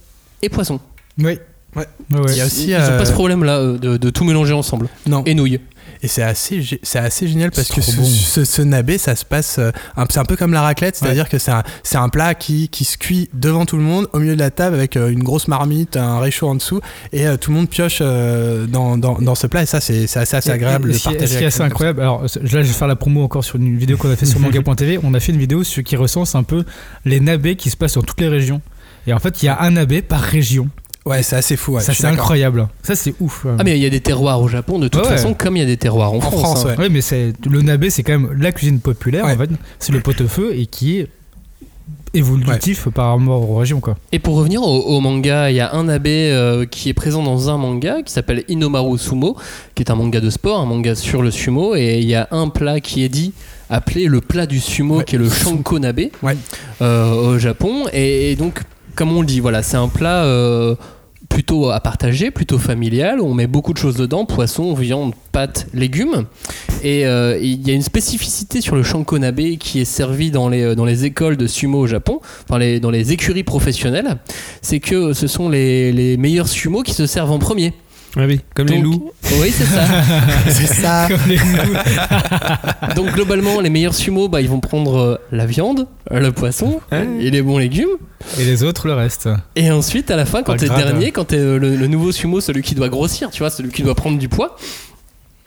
S3: et poisson.
S5: Oui.
S6: Ouais. Il y a aussi
S3: Ils n'ont
S6: euh,
S3: pas ce problème-là euh, de, de tout mélanger ensemble.
S6: non
S3: Et nouilles.
S6: Et c'est assez, c'est assez génial parce que ce,
S5: bon.
S6: ce, ce nabe, ça se passe. euh, c'est un peu comme la raclette, c'est-à-dire que c'est un, c'est un plat qui, qui se cuit devant tout le monde, au milieu de la table, avec euh, une grosse marmite, un réchaud en dessous, et euh, tout le monde pioche dans, dans, dans ce plat. Et ça, c'est c'est assez, agréable
S5: et
S6: de
S5: ce qui est-
S6: partager.
S5: Ce qui est
S6: avec
S5: assez incroyable, alors là je vais faire la promo encore sur une vidéo qu'on a fait sur (laughs) manga.tv. On a fait une vidéo sur- qui recense un peu les nabés qui se passent dans toutes les régions. Et en fait, il y a un nabé par région.
S6: Ouais, c'est assez fou. ouais,
S5: ça, c'est incroyable. Ça, c'est ouf.
S3: Ah, mais il y a des terroirs au Japon, de toute
S5: Ouais, ouais.
S3: façon, comme il y a des terroirs en,
S6: En
S3: France.
S6: France,
S3: hein.
S6: ouais.
S5: Ouais, mais c'est le nabé, c'est quand même la cuisine populaire.
S6: Ouais.
S5: En fait, c'est le pot-au-feu et qui est évolutif par rapport aux régions, quoi.
S3: Et pour revenir au, au manga, il y a un abbé euh, qui est présent dans un manga qui s'appelle Inomaru Sumo, qui est un manga de sport, un manga sur le sumo, et il y a un plat qui est dit appelé le plat du sumo,
S6: Ouais.
S3: qui est le shanko nabe
S6: Ouais.
S3: euh, au Japon. Et, et donc, comme on le dit, voilà, c'est un plat euh, plutôt à partager, plutôt familial. On met beaucoup de choses dedans poisson, viande, pâtes, légumes. Et euh, il y a une spécificité sur le shanko nabe qui est servi dans les, dans les écoles de sumo au Japon, dans les écuries professionnelles. C'est que ce sont les, les meilleurs sumo qui se servent en premier.
S4: Ah oui, comme les
S3: Donc-
S4: loups.
S3: Oui, c'est ça. (laughs)
S6: C'est ça. (laughs)
S5: Comme les loups. (laughs)
S3: Donc globalement, les meilleurs sumo, bah, ils vont prendre euh, la viande, euh, le poisson et les bons légumes.
S5: Et les autres, le reste.
S3: Et ensuite, à la fin, quand t'es dernier, quand t'es euh, le, le nouveau sumo, celui qui doit grossir, tu vois, celui qui doit prendre du poids,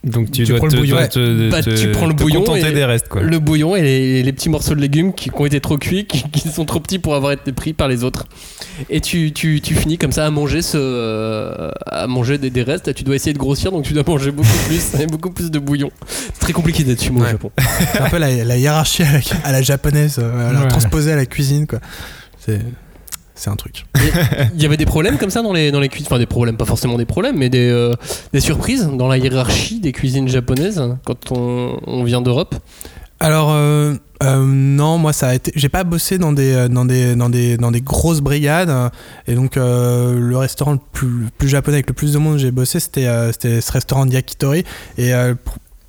S4: Donc tu,
S5: Tu
S4: dois
S5: prends le
S4: te,
S5: bouillon.
S4: dois te-
S3: Bah,
S4: te-
S3: tu prends le
S4: te
S3: bouillon
S4: contenter
S3: et-
S4: des restes quoi.
S3: le bouillon et les, les petits morceaux de légumes qui, qui ont été trop cuits, qui, qui sont trop petits pour avoir été pris par les autres. Et tu, tu, tu finis comme ça à manger, ce, euh, à manger des, des restes. Tu dois essayer de grossir, donc tu dois manger beaucoup (laughs) plus, et beaucoup plus de bouillon. C'est très compliqué d'être sumo au
S6: Ouais.
S3: Japon.
S6: C'est un peu la, la hiérarchie à la, à la japonaise, euh,
S5: Ouais.
S6: transposée à la cuisine, quoi. C'est, c'est un truc.
S3: Il y avait des problèmes comme ça dans les, dans les cuisines, enfin des problèmes, pas forcément des problèmes, mais des, euh, des surprises dans la hiérarchie des cuisines japonaises quand on, on vient d'Europe.
S6: Alors euh, euh, non, moi ça a été. J'ai pas bossé dans des dans des dans des dans des grosses brigades et donc le restaurant le plus, le plus japonais avec le plus de monde j'ai bossé c'était ce restaurant de yakitori et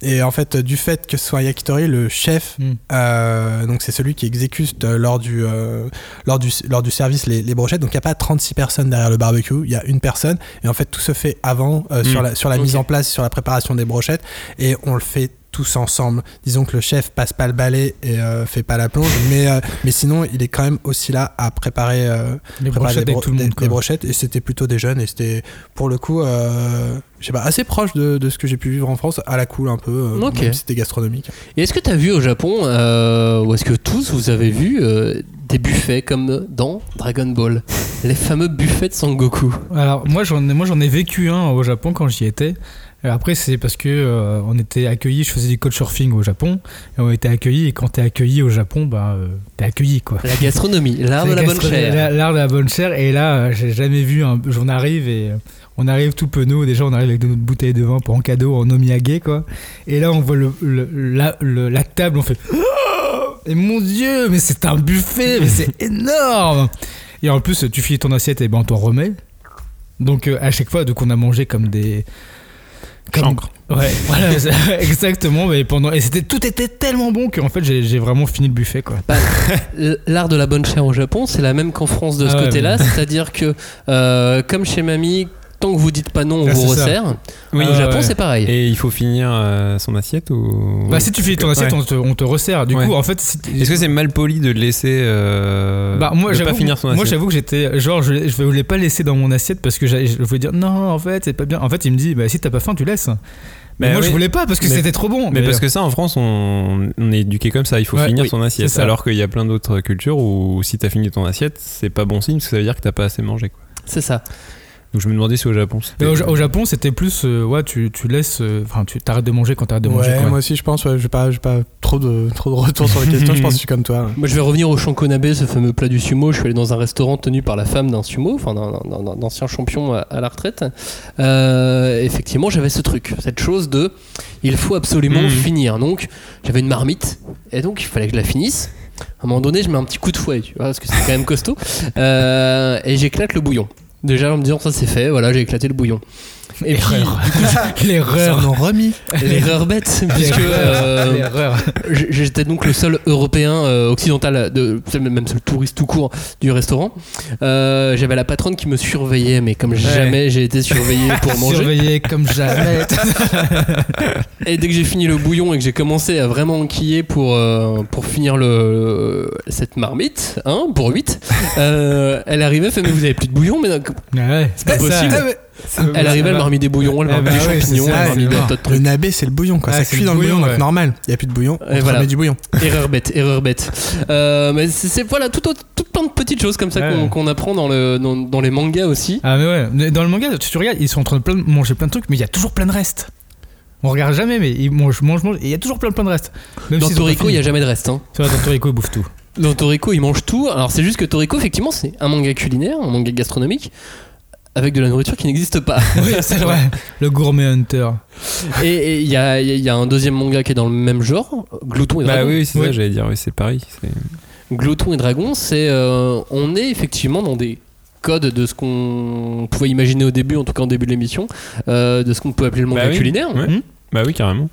S6: et en fait, du fait que ce soit yakitori, le chef,
S5: Mm.
S6: euh, donc c'est celui qui exécute euh, lors du, euh, lors du, lors du service les, les brochettes. Donc il n'y a pas 36 personnes derrière le barbecue, il y a une personne. Et en fait, tout se fait avant, euh, sur
S4: Mm.
S6: la, sur la mise en place, sur la préparation des brochettes. Et on le fait tous ensemble. Disons que le chef passe pas le balai et euh, fait pas la plonge, (laughs) mais, euh, mais sinon il est quand même aussi là à préparer, euh,
S5: Les
S6: préparer
S5: brochettes avec tout le monde,
S6: des
S5: quoi.
S6: brochettes et c'était plutôt des jeunes et c'était pour le coup, euh, je sais pas, assez proche de, de ce que j'ai pu vivre en France, à la cool un peu, euh,
S3: Ok.
S6: même si c'était gastronomique.
S3: Et est-ce que tu as vu au Japon, euh, ou est-ce que tous vous avez vu euh, des buffets comme dans Dragon Ball? Les fameux buffets de Sangoku.
S5: Alors moi j'en ai, moi j'en ai vécu un au Japon quand j'y étais. Après c'est parce que euh, on était accueillis, je faisais du couchsurfing au Japon et on était accueillis et quand t'es accueilli au Japon bah euh, t'es accueilli quoi.
S3: La gastronomie, l'art de la bonne chair.
S5: la- L'art de la bonne chair et là euh, j'ai jamais vu un j'en arrive et euh, on arrive tout penaud déjà on arrive avec notre bouteille de vin pour en cadeau en omiyage quoi et là on voit le, le- la, le- la table on fait (gasps) et mon dieu mais c'est un buffet mais c'est (laughs) énorme et en plus tu finis ton assiette et ben on t'en remet donc à chaque fois donc on a mangé comme des comme-
S4: Chancre.
S5: Ouais, (laughs) voilà, exactement. Mais pendant et c'était tout était tellement bon qu'en fait j'ai vraiment fini le buffet quoi.
S3: L'art de la bonne chair au Japon, c'est la même qu'en France de ce
S5: Ah ouais,
S3: côté-là,
S5: mais-
S3: c'est-à-dire que euh, comme chez mamie, tant que vous dites pas non, on
S5: Ah,
S3: vous
S5: ça.
S3: resserre.
S4: Oui,
S3: au Japon,
S4: ouais.
S3: c'est pareil.
S4: Et il faut finir euh, son assiette ou
S5: Bah si tu finis ton assiette,
S4: Ouais.
S5: on, te, on te resserre. Du
S4: Ouais.
S5: coup, en fait, si-
S4: Est-ce que c'est mal poli de le laisser euh,
S5: bah moi
S4: de
S5: j'avoue,
S4: pas finir son
S5: moi
S4: assiette?
S5: j'avoue que j'étais genre je, je voulais pas laisser dans mon assiette parce que je voulais dire non en fait c'est pas bien. En fait il me dit bah si t'as pas faim tu laisses. Mais
S4: Bah
S5: moi
S4: oui.
S5: je voulais pas parce que c'était trop bon.
S4: Mais parce que ça, en France, on, on est éduqué comme ça. Il faut
S5: Ouais,
S4: finir
S5: oui,
S4: son assiette. Alors qu'il y a plein d'autres cultures où si t'as fini ton assiette, c'est pas bon signe parce que ça veut dire que t'as pas assez mangé. Quoi.
S3: C'est ça.
S4: Donc je me demandais si au Japon
S5: au, au Japon c'était plus euh, ouais tu, tu laisses euh, enfin tu t'arrêtes de manger quand t'arrêtes de manger
S6: Ouais,
S5: quoi.
S6: moi aussi je pense, ouais, j'ai pas, pas trop de, trop de retours sur les questions, je pense que je suis comme toi. ouais.
S3: Moi, je vais revenir au shankonabe, ce fameux plat du sumo. Je suis allé dans un restaurant tenu par la femme d'un sumo, enfin d'un- ancien champion à, à la retraite. Euh, effectivement, j'avais ce truc, cette chose de il faut absolument
S4: Mhm.
S3: finir. Donc, j'avais une marmite, et donc il fallait que je la finisse. À un moment donné, je mets un petit coup de fouet, tu vois, parce que c'est quand même costaud. Euh, et j'éclate le bouillon. Déjà en me disant ça c'est fait, voilà, j'ai éclaté le bouillon. Et puis,
S5: Erreur. (laughs)
S6: Ils
S5: L'erreur.
S6: en ont remis.
S3: l'erreur bête, puisque euh,
S5: L'erreur.
S3: J'étais donc le seul européen euh, occidental, de, même seul touriste tout court du restaurant. Euh, J'avais la patronne qui me surveillait, mais comme jamais j'ai été surveillé (laughs) pour manger.
S5: Surveillé comme jamais. (laughs)
S3: Et dès que j'ai fini le bouillon et que j'ai commencé à vraiment enquiller pour, pour finir le, cette marmite, hein, pour 8, elle arrivait, elle fait Mais vous avez plus de bouillon Mais c'est pas possible. Elle arrivait, elle m'a remis des bouillons, elle m'a
S5: Eh
S3: remis
S5: bah
S3: des champignons, elle m'a remis des tas de
S6: Le
S3: trucs.
S6: nabé c'est le bouillon quoi,
S5: Ah,
S6: ça cuit
S5: le
S6: dans le bouillon,
S5: bouillon,
S6: donc normal. Il y a plus de bouillon, on
S3: Et
S6: te
S3: voilà.
S6: remet du bouillon. (laughs)
S3: Erreur bête, erreur bête. Euh, mais c'est voilà, tout, plein de petites choses comme ça
S5: Ouais.
S3: qu'on apprend dans, le, dans, dans les mangas aussi.
S5: Ah mais ouais, Mais dans le manga, tu, tu regardes, ils sont en train de manger plein de trucs, mais il y a toujours plein de restes. On regarde jamais, mais ils mangent, mangent, mangent, et il y a toujours plein plein de restes. Même
S3: Dans
S5: pas
S3: Toriko, il n'y a jamais de reste. Hein.
S5: Vrai, dans Toriko, ils bouffent tout.
S3: Dans Toriko, il mange tout. Alors c'est juste que Toriko, effectivement, c'est un manga culinaire, un manga gastronomique, avec de la nourriture qui n'existe pas. (laughs)
S5: Oui, c'est vrai. Le gourmet hunter.
S3: Et et il y a, il y a un deuxième manga qui est dans le même genre, Glouton et
S4: Bah
S3: Dragon.
S4: oui, oui, c'est
S5: Oui.
S4: ça, j'allais dire. Oui, c'est pareil. c'est-
S3: Glouton et Dragon, c'est euh, on est effectivement dans des codes de ce qu'on pouvait imaginer au début, en tout cas en début de l'émission, euh, de ce qu'on peut appeler le manga
S4: Bah oui.
S3: culinaire.
S4: Ouais.
S5: Hmm
S4: Bah oui, carrément.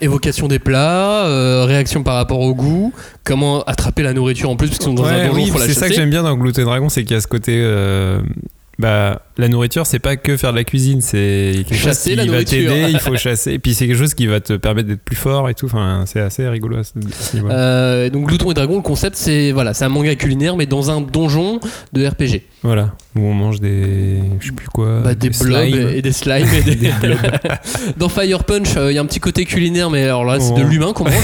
S3: Évocation des plats, euh, réaction par rapport au goût, comment attraper la nourriture en plus, parce qu'ils sont dans un
S4: Ouais,
S3: donjon,
S4: oui, c'est ça que j'aime bien dans Gluten Dragon, c'est qu'il y a ce côté. euh, bah, la nourriture, c'est pas que faire de la cuisine, c'est quelque
S3: Chasser
S4: chose qui va t'aider, il faut (laughs) chasser. Et puis c'est quelque chose qui va te permettre d'être plus fort et tout. Enfin, c'est assez rigolo.
S3: Euh, donc Glouton et Dragon, le concept c'est voilà, c'est un manga culinaire mais dans un donjon de RPG.
S4: Voilà, où on mange des. Je sais plus quoi.
S3: Bah, des, blobs
S4: slimes.
S3: et des slimes et (laughs) des, (laughs) Dans Fire Punch, euh, il y a un petit côté culinaire mais alors là c'est de
S4: Oh.
S3: l'humain qu'on mange.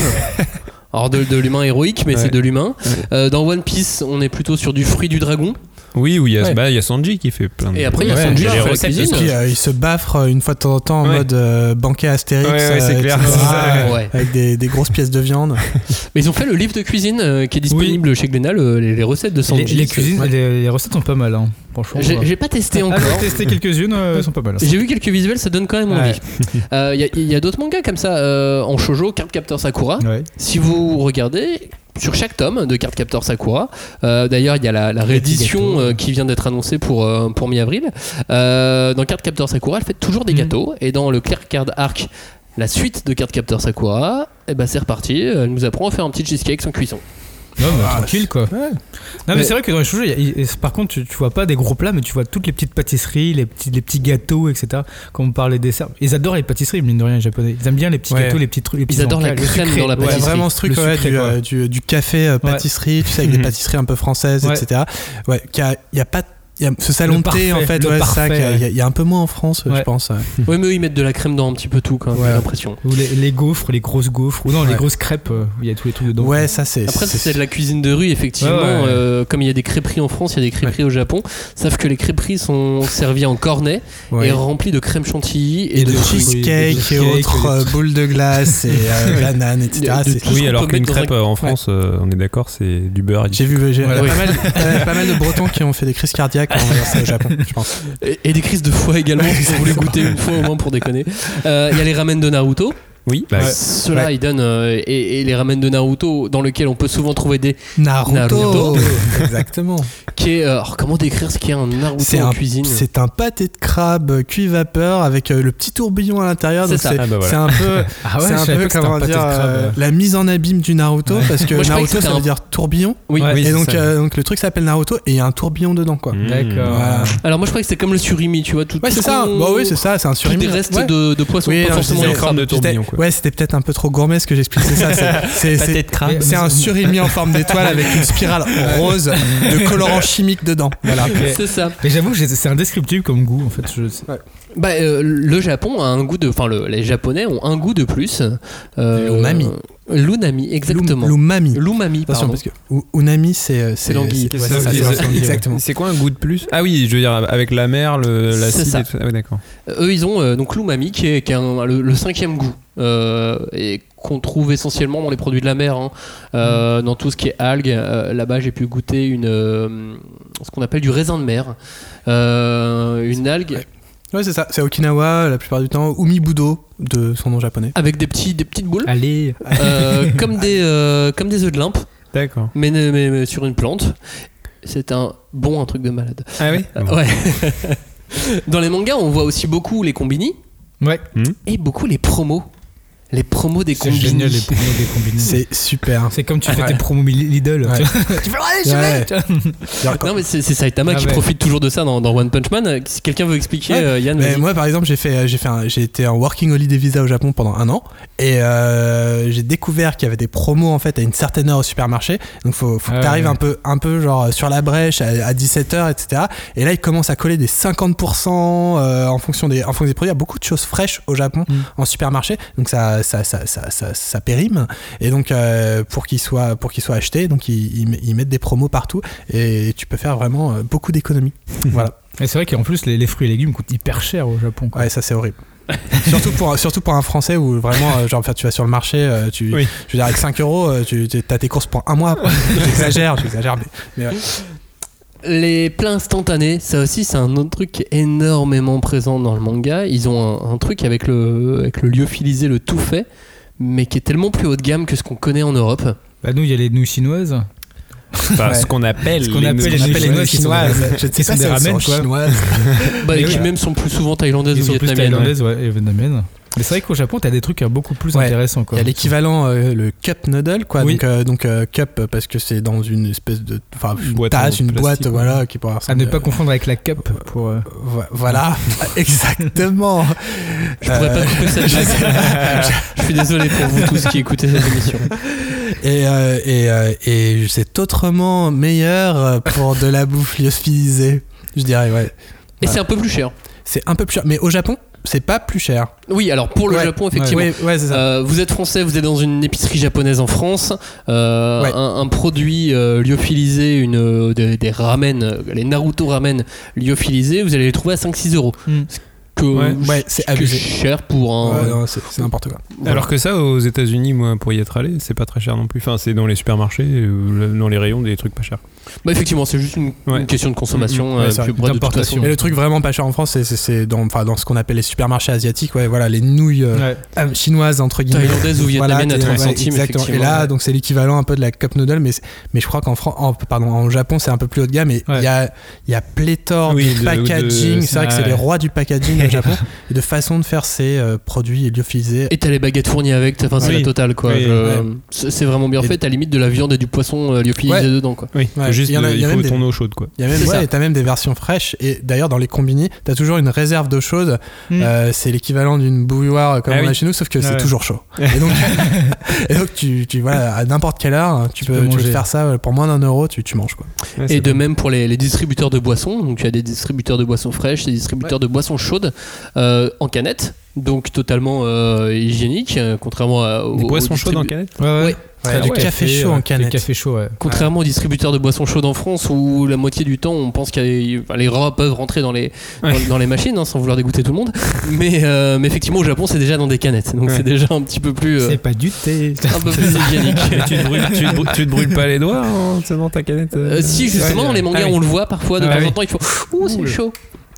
S3: Alors de, de l'humain héroïque mais
S4: Ouais.
S3: c'est de l'humain.
S4: Ouais.
S3: Euh, dans One Piece, on est plutôt sur du fruit du dragon.
S4: Oui, où il y a,
S3: Ouais.
S4: bah, il y a Sanji qui fait plein de.
S3: Et après, il y a
S6: Ouais,
S3: Sanji qui cuisine.
S6: Euh, il se baffre euh, une fois de temps en temps en
S4: Ouais.
S6: mode euh, banquet Astérix.
S4: Ouais, ouais, c'est
S6: euh,
S4: clair. (laughs)
S6: Avec des, des grosses pièces de viande. (laughs)
S3: Mais ils ont fait le livre de cuisine euh, qui est disponible chez Glénat, le- les, les recettes de Sanji.
S5: Les, les
S3: C'est-
S5: cuisines, les, les recettes sont pas mal. Hein. Franchement.
S3: J'ai pas testé
S5: Ah,
S3: encore.
S5: j'ai testé quelques-unes, euh, elles sont pas mal.
S3: J'ai vu quelques visuels, ça donne quand même envie. Il y a- il y a, d'autres mangas comme ça euh, en shojo, Card Captor Sakura.
S5: Ouais.
S3: Si vous regardez sur chaque tome de Card Captor Sakura, euh, d'ailleurs il y a la, la réédition euh, qui vient d'être annoncée pour, euh, pour mi-avril. Dans Card Captor Sakura, elle fait toujours des
S5: Mhm.
S3: gâteaux. Et dans le Clear Card Arc, la suite de Card Captor Sakura, eh ben c'est reparti. Elle nous apprend à faire un petit cheesecake sans cuisson.
S5: Non, mais
S6: Ah,
S5: tranquille quoi.
S6: Ouais.
S5: Non, mais,
S3: Mais-
S5: c'est vrai que dans les il il- par contre, tu, tu vois pas des gros plats, mais tu vois toutes les petites pâtisseries, les petits, les petits gâteaux, etc. Quand on parle des desserts. Ils adorent les pâtisseries, mine de rien, les japonais. Ils aiment bien les petits
S6: Ouais.
S5: gâteaux, les petits trucs. Les petits
S3: adorent la crème
S5: sucré.
S3: dans la
S5: Ouais,
S6: Ouais,
S3: pâtisserie.
S6: vraiment ce truc
S5: sucré,
S6: du,
S5: quoi.
S6: euh, du, du café euh, pâtisserie, tu sais, avec des (laughs) pâtisseries un peu françaises,
S5: Ouais.
S6: etc. Ouais, qu'il y a, il y a pas. Il y a ce salon de thé, en fait, ouais, c'est ça,
S5: parfait,
S6: qu'il y a-
S5: ouais.
S6: il y, a- il y a un peu moins en France, je pense. Ouais, (laughs)
S3: mais eux, ils mettent de la crème dans un petit peu tout, quand même,
S6: Ouais.
S3: j'ai l'impression.
S5: Ou les, les gaufres, les grosses gaufres, ou non, les grosses crêpes, euh, où il y a tous les trucs dedans.
S6: Ouais, ça c'est.
S3: Après, c'est de la cuisine de rue, effectivement.
S5: Ouais, ouais.
S3: euh, comme il y a des crêperies en France, il y a des crêperies au Japon. Sauf que les crêperies sont servies en cornet
S6: Ouais.
S3: et remplis de crème chantilly et,
S6: Et de cheesecake et autres
S5: et
S6: euh, boules de glace et euh, (laughs) bananes, etc.
S4: Oui, alors qu'une crêpe en France, on est d'accord, c'est du beurre.
S6: J'ai vu, pas mal de Bretons qui ont fait des crises cardiaques au Japon, je pense.
S3: Et, et des crises de foie également, si vous voulez goûter une fois au moins pour déconner. Euh, Il y a les ramen de Naruto.
S4: Oui, bah,
S3: Ceux-là,
S6: Ouais.
S3: ils donnent. euh, et, et les ramen de Naruto, dans lesquels on peut souvent trouver des.
S6: Naruto,
S3: Naruto. (laughs) (laughs)
S6: Exactement.
S3: Qui est, euh, alors, comment décrire ce qu'est un Naruto
S6: C'est
S3: en
S6: un,
S3: cuisine
S6: c'est un pâté de crabe cuit vapeur avec euh, le petit tourbillon à l'intérieur.
S3: C'est.
S6: C'est
S4: Ah bah voilà.
S6: c'est un peu, (laughs)
S5: Ah ouais,
S6: c'est un peu comment dire euh, la mise en abîme du Naruto parce que
S3: Moi,
S6: Naruto ça
S3: un-
S6: veut dire tourbillon.
S3: Oui.
S5: Ouais.
S4: oui,
S6: et
S4: c'est
S6: donc,
S4: ça.
S6: euh, donc le truc s'appelle Naruto et il y a un tourbillon dedans quoi.
S4: Mmh.
S5: D'accord.
S6: Voilà.
S3: Alors, moi, je croyais que c'était comme le surimi, tu vois. Tout,
S6: Ouais c'est
S3: ce
S6: ça. Bah oui c'est ça, c'est un surimi.
S3: des restes
S6: Ouais.
S3: de, de poisson,
S6: Oui,
S3: pas forcément
S4: de tourbillon, quoi.
S6: Ouais, c'était peut-être un peu trop gourmet ce que j'expliquais ça. (laughs) c'est- un surimi en forme d'étoile avec une spirale rose de colorant chimique dedans. Voilà.
S3: C'est ça.
S5: Mais j'avoue, c'est indescriptible comme goût en fait. Je...
S3: Bah, euh, le Japon a un goût de. Enfin, le- les Japonais ont un goût de plus. Euh,
S6: L'umami.
S3: L'unami, exactement.
S6: L'umami.
S3: L'umami, pardon.
S6: parce que unami, c'est euh,
S3: C'est l'anguille.
S4: C'est
S6: c'est ça,
S4: c'est-
S6: c'est
S4: c'est-
S6: l'anguille, Exactement.
S4: C'est quoi un goût de plus? Ah oui, je veux dire avec la mer, le,
S3: C'est
S4: l'acide
S3: ça.
S4: et tout ça. Ah oui, d'accord.
S3: Eux, ils ont euh, donc l'umami qui est, qui est un- le, le cinquième goût euh, et qu'on trouve essentiellement dans les produits de la mer, hein. Euh, dans tout ce qui est algues. Euh, Là-bas, j'ai pu goûter une euh, ce qu'on appelle du raisin de mer, Euh, une algue
S6: Ouais, c'est ça. C'est Okinawa la plupart du temps. Umibudo de son nom japonais.
S3: avec des petits des petites boules,
S5: Allez.
S3: euh, comme des euh, comme des œufs de limpe,
S4: D'accord.
S3: mais, mais- mais sur une plante. C'est un bon un truc de malade.
S4: Ah oui
S3: Euh, Ouais. (laughs) Dans les mangas, on voit aussi beaucoup les combini
S5: Ouais.
S3: et beaucoup les promos. Les promos des
S5: C'est
S3: combini.
S5: génial les promos des combini.
S6: C'est super.
S5: C'est comme tu fais
S6: Ouais.
S5: tes promos Lidl.
S6: Ouais.
S5: tu (laughs) fais je
S6: Ouais.
S5: vois. (laughs)
S3: Non mais c'est c'est Saitama
S5: Ah
S3: qui
S5: ouais.
S3: profite toujours de ça dans, dans One Punch Man. Euh, Si quelqu'un veut expliquer,
S6: Ouais.
S3: euh, Yann,
S6: Mais moi, par exemple, j'ai fait, j'ai fait, un- j'ai été en working holiday visa au Japon pendant un an et euh, j'ai découvert qu'il y avait des promos en fait à une certaine heure au supermarché. Donc, faut, faut que
S5: Ah
S6: t'arrives
S5: ouais.
S6: un peu, un peu genre sur la brèche à, 17h, etc. Et là, ils commencent à coller des 50% euh, en fonction des, en fonction des produits. Il y a beaucoup de choses fraîches au Japon
S5: Mm.
S6: en supermarché. Donc, ça, ça, ça, ça, ça, ça périme. Et donc, euh, pour qu'ils soient, pour qu'ils soient achetés, donc ils, mettent des promos partout et tu peux faire vraiment euh, beaucoup d'économies. (laughs) voilà.
S5: Et c'est vrai qu'en plus, les, les fruits et légumes coûtent hyper cher au Japon. quoi.
S6: Ouais, ça c'est horrible. (laughs) surtout, pour, surtout pour un Français où vraiment, euh, genre, tu vas sur le marché, tu,
S4: Oui.
S6: je veux dire, avec 5 euros, tu as tes courses pour un mois. (laughs) J'exagère, j'exagère, mais, mais ouais.
S3: Les plats instantanés, ça aussi c'est un autre truc qui est énormément présent dans le manga. Ils ont un, un truc avec le, avec le lyophilisé, le tout fait, mais qui est tellement plus haut de gamme que ce qu'on connaît en Europe.
S5: Bah, nous, il y a les nouilles chinoises.
S4: Enfin,
S6: Ouais.
S4: ce qu'on (laughs) appelle,
S5: Ce qu'on
S4: les
S5: appelle les
S4: nouilles chinoises. (laughs)
S6: Je ne sais pas
S5: des
S6: si elles
S5: ramen,
S6: chinoises.
S3: Bah, et qui
S5: ouais.
S3: même sont plus souvent thaïlandaises
S5: Ils
S3: ou
S5: sont plus
S3: vietnamiennes.
S5: thaïlandaises ouais, et vietnamiennes. Mais c'est vrai qu'au Japon, t'as des trucs euh, beaucoup plus
S6: Ouais.
S5: intéressants.
S6: Il y a l'équivalent, euh, le cup noodle, quoi.
S5: Oui.
S6: Donc, euh, donc euh, cup parce que c'est dans une espèce de, enfin,
S4: Une
S6: une
S4: boîte
S6: tasse, une boîte,
S4: ouais.
S6: voilà, qui
S5: À ne pas confondre avec la cup pour. euh,
S6: Vo- Voilà, (laughs) (laughs) exactement.
S3: Je pourrais pas couper cette blague. (laughs) Je suis désolé pour vous tous qui écoutez cette émission.
S6: Et, euh, et, euh, et c'est autrement meilleur pour de la bouffe lyophilisée, je dirais, ouais.
S3: Et c'est un peu plus cher.
S6: C'est un peu plus cher. Mais au Japon, c'est pas plus cher.
S3: Oui, alors pour le
S6: Ouais.
S3: Japon, effectivement.
S6: Ouais, ça.
S3: Euh, vous êtes français, vous êtes dans une épicerie japonaise en France, euh, un, un produit euh, lyophilisé, une, des, des ramen, les Naruto ramen lyophilisés, vous allez les trouver à 5-6 euros.
S5: Hmm.
S3: Ce Que,
S6: Ouais, ouais, c'est abusé.
S3: cher pour un.
S6: Ouais, c'est n'importe quoi.
S4: Alors que ça, aux États-Unis, moi, pour y être allé, c'est pas très cher non plus. Enfin, c'est dans les supermarchés, le- dans les rayons, des trucs pas chers.
S3: Bah, effectivement, c'est juste une,
S4: Ouais.
S3: une question de consommation.
S6: Ouais,
S3: euh,
S6: c'est vrai.
S3: puis, bref, de.
S6: Et le truc vraiment pas cher en France, c'est- dans, enfin, dans ce qu'on appelle les supermarchés asiatiques, ouais, voilà, les nouilles euh,
S5: Ouais.
S6: euh, chinoises entre guillemets.
S3: Thaïlandaises ou vietnamiennes à
S6: t'es-
S3: 30
S6: ouais,
S3: centimes,
S6: Exactement. Et là, donc c'est l'équivalent un peu de la cup noodle, mais mais je crois qu'en Fran- en, pardon, en Japon c'est un peu plus haut de gamme. Et il
S5: Ouais.
S6: y a il y a pléthore
S4: Oui,
S6: de packaging. C'est vrai que c'est les rois du packaging. Japon, et de façon de faire ces euh, produits lyophilisés.
S3: Et t'as les baguettes fournies avec, enfin c'est
S6: Oui.
S3: la totale quoi.
S6: Oui,
S3: Je-
S6: ouais.
S3: C'est vraiment bien
S6: Et-
S3: fait, t'as limite de la viande et du poisson euh, lyophilisé
S6: Ouais.
S3: dedans quoi.
S4: Oui,
S6: Ouais,
S4: juste
S6: il y en a- il y a
S4: il
S6: même
S4: faut
S6: des-
S4: ton eau chaude quoi.
S6: Il y a même, ouais, t'as même des versions fraîches. Et d'ailleurs, dans les combini, t'as toujours une réserve d'eau chaude.
S5: Mm.
S6: Euh, c'est l'équivalent d'une bouilloire comme
S4: Ah
S6: on a chez nous, sauf que
S5: Ah
S6: c'est
S5: ouais.
S6: toujours chaud. (laughs) Et donc, et donc tu, tu voilà, à n'importe quelle heure, tu, peux,
S5: peux
S6: tu peux faire ça euh, pour moins d'un euro, tu, tu manges quoi.
S3: Et de même pour les, distributeurs de boissons, donc tu as des distributeurs de boissons fraîches, des distributeurs de boissons chaudes euh, en canette, donc totalement euh, hygiénique, euh, contrairement à, aux,
S4: boissons chaudes en canette
S5: Ouais, ouais.
S3: Ouais.
S6: Ouais,
S5: Ah
S6: du
S5: ouais,
S6: café chaud
S5: ouais,
S6: en
S5: Du
S6: canette.
S5: café chaud, ouais.
S3: Contrairement aux distributeurs de boissons chaudes en France où la moitié du temps on pense que les rats peuvent rentrer dans les,
S4: Ouais.
S3: dans, dans les machines hein, sans vouloir dégoûter tout le monde. Mais, euh, mais effectivement au Japon c'est déjà dans des canettes donc
S4: Ouais.
S3: c'est déjà un petit peu plus, euh,
S5: C'est pas du thé.
S3: un peu plus hygiénique. (laughs)
S4: Tu, te brûles, tu, te brûles, tu te brûles pas les doigts en tenant ta canette euh,
S3: Euh, si justement
S4: ouais,
S3: dans les mangas
S4: ah oui.
S3: on le voit parfois de
S4: Ah
S3: temps
S4: oui.
S3: en temps il faut ouh c'est chaud.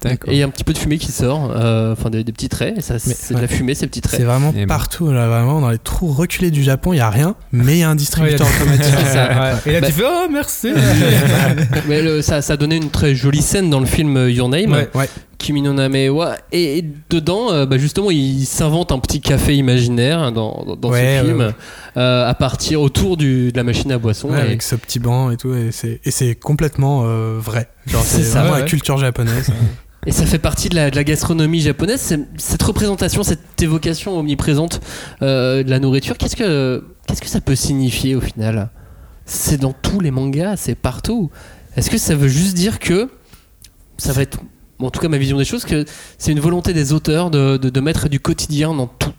S3: Et il y a un petit peu de fumée qui sort euh, enfin des, des petits traits et ça c'est de la fumée ces petits
S6: C'est
S3: traits
S6: vraiment
S4: Et bon.
S6: partout, là, vraiment dans les trous reculés du Japon, il y a rien, mais il y a un distributeur
S5: Ouais, a-
S6: automatique.
S3: C'est ça. (laughs)
S5: Ouais. Et là,
S3: Bah-
S5: tu fais Oh, merci (laughs)
S3: mais le- ça, ça donnait une très jolie scène dans le film euh, Your Name
S5: Ouais.
S6: Ouais.
S3: Kimi no Name wa et, et dedans euh, bah, justement il s'invente un petit café imaginaire hein, dans, dans, dans
S6: Ouais,
S3: ce film
S6: ouais, ouais.
S3: euh, à partir autour du, de la machine à boisson
S6: Ouais,
S3: et-
S6: avec ce petit banc et tout, et c'est et c'est complètement euh, vrai. Genre,
S3: C'est
S6: c'est
S3: ça,
S6: vraiment
S5: ouais,
S6: la
S5: ouais.
S6: culture japonaise. (laughs)
S3: Et ça fait partie de la, gastronomie japonaise, cette représentation, cette évocation omniprésente euh, de la nourriture. Qu'est-ce que, ça peut signifier au final? C'est dans tous les mangas, c'est partout. Est-ce que ça veut juste dire que ça va être, en tout cas ma vision des choses, que c'est une volonté des auteurs de mettre du quotidien dans tout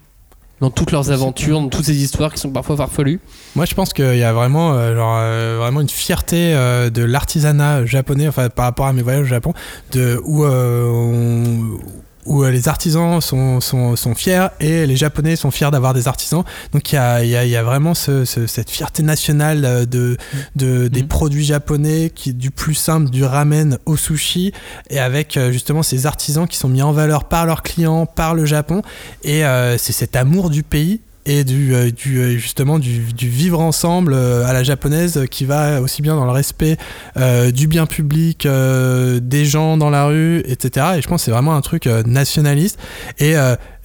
S3: dans toutes leurs aventures, dans toutes ces histoires qui sont parfois farfelues.
S6: Moi, je pense qu'il y a vraiment, euh, genre, euh, vraiment une fierté euh, de l'artisanat japonais, enfin, par rapport à mes voyages au Japon, de, où, on- où euh, les artisans sont, sont, sont fiers et les Japonais sont fiers d'avoir des artisans. Donc, il y a, il y a- y a vraiment ce- ce- cette fierté nationale euh, de, de, des
S3: Mhm.
S6: produits japonais, qui, du plus simple, du ramen au sushi, et avec euh, justement ces artisans qui sont mis en valeur par leurs clients, par le Japon. Et euh, c'est cet amour du pays et du, euh, euh, justement du, du vivre ensemble euh, à la japonaise qui va aussi bien dans le respect du bien public, des gens dans la rue, etc. Et je pense que c'est vraiment un truc nationaliste et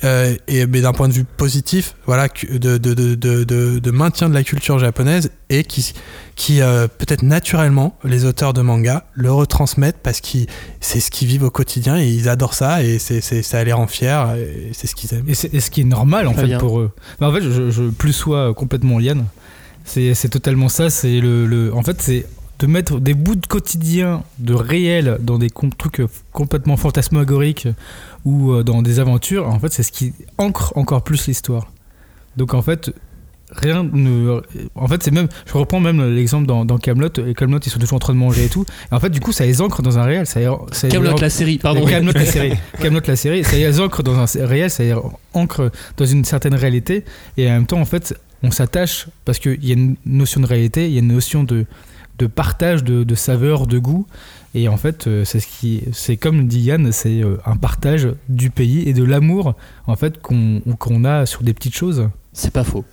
S6: euh, et mais d'un point de vue positif, voilà, de, de, de, de, de- de maintien de la culture japonaise et qui, qui euh, peut-être naturellement, les auteurs de manga le retransmettent parce que c'est ce qu'ils vivent au quotidien et ils adorent ça et c'est, c'est, ça les rend fiers et c'est ce qu'ils aiment.
S5: Et, c'est- et ce qui est normal en
S3: Très
S5: fait
S3: bien.
S5: pour eux. Mais en fait, je, je plus sois complètement. C'est c'est totalement ça. C'est le, le- en fait, c'est de mettre des bouts de quotidien, de réel, dans des trucs euh, complètement fantasmagoriques ou euh, dans des aventures. En fait, c'est ce qui ancre encore plus l'histoire. Donc en fait, rien ne. En fait, c'est même. Je reprends même l'exemple dans, dans Camelot. Et Camelot, ils sont toujours en train de manger et tout. Et en fait, du coup, ça les ancre dans un réel. Ça, ça les
S3: Camelot
S5: ancre-
S3: la série, pardon.
S5: Camelot la (laughs) série. Camelot la série, ça y ancre dans un réel, ça y ancre dans une certaine réalité. Et en même temps, en fait, on s'attache parce qu'il y a une notion de réalité, il y a une notion de, de partage, de, de saveur, de goût. Et en fait, euh, c'est ce qui, c'est comme dit Yann, c'est euh, un partage du pays et de l'amour en fait qu'on qu'on a sur des petites choses.
S3: C'est pas faux.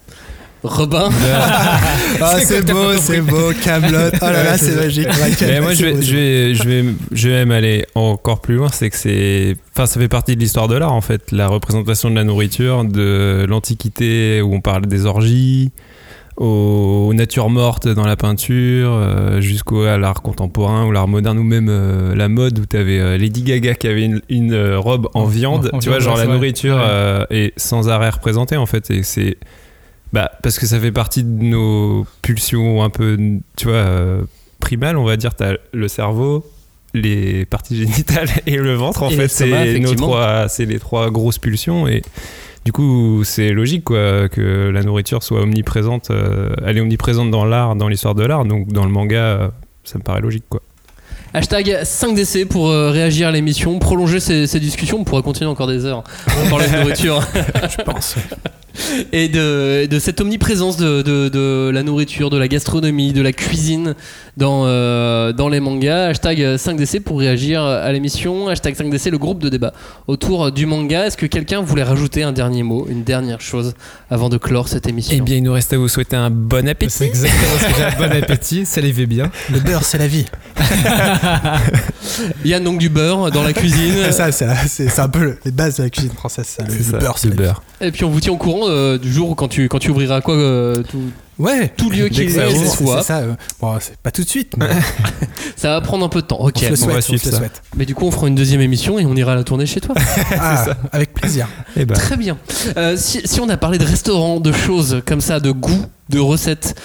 S3: Robin (laughs)
S6: Ah, (laughs) c'est beau, c'est beau, Camelot. (laughs) Oh là là, c'est magique.
S4: Mais moi, je vais, je, vais, je, vais, je vais même aller encore plus loin. C'est que c'est. Enfin, ça fait partie de l'histoire de l'art, en fait. La représentation de la nourriture, de l'Antiquité, où on parle des orgies, aux natures mortes dans la peinture, euh, jusqu'à l'art contemporain ou l'art moderne, ou même euh, la mode, où tu avais Lady Gaga qui avait une, une, euh, robe en, viande.
S5: en
S4: tu vois, genre la nourriture
S5: Ouais.
S4: euh, est sans arrêt représentée, en fait. Et c'est. Bah, parce que ça fait partie de nos pulsions un peu, tu vois, euh, primales, on va dire. T'as le cerveau, les parties génitales (laughs) et le ventre, en
S3: Et
S4: fait. C'est nos
S3: effectivement.
S4: trois, c'est les trois grosses pulsions. Et du coup, c'est logique, quoi, que la nourriture soit omniprésente. euh, elle est omniprésente dans l'art, dans l'histoire de l'art. Donc, dans le manga, euh, ça me paraît logique, quoi.
S3: Hashtag 5DC pour euh, réagir à l'émission, prolonger ces, ces discussions. On pourrait continuer encore des heures. On parlait de nourriture. (laughs)
S6: Je pense.
S3: et de, de cette omniprésence de, de, de la nourriture, de la gastronomie, de la cuisine dans, euh, dans les mangas. Hashtag 5DC pour réagir à l'émission. Hashtag 5DC, le groupe de débat autour du manga. Est-ce que quelqu'un voulait rajouter un dernier mot, une dernière chose avant de clore cette émission
S4: Eh bien, il nous reste à vous souhaiter un bon appétit.
S5: C'est exactement ce que j'ai. Bon (laughs) appétit, fait bien.
S6: Le beurre, c'est la vie.
S3: Il y a donc du beurre dans la cuisine.
S6: C'est (laughs) ça, c'est la- c'est c'est un peu le- les bases de la cuisine française. Ça. Le,
S4: C'est
S6: le
S4: ça,
S6: beurre, c'est
S4: le
S6: la vie.
S4: beurre.
S3: Et puis on vous tient au courant euh, du jour où quand tu, quand tu ouvriras quoi euh, tout,
S6: Ouais.
S3: tout lieu
S6: ça
S3: est,
S6: c'est ça. euh, Bon, c'est pas tout de suite, mais (laughs)
S3: Ça va prendre un peu de temps. Ok.
S6: on se le
S4: on
S6: souhaite.
S4: va
S6: on se
S4: suivre
S6: le
S4: ça.
S6: souhaite.
S3: Mais du coup, on fera une deuxième émission et on ira la tourner chez toi. (laughs)
S6: Ah, avec plaisir. (laughs)
S4: Eh ben,
S3: Très bien. Euh, si, si on a parlé de restaurants, de choses comme ça, de goût, de recettes,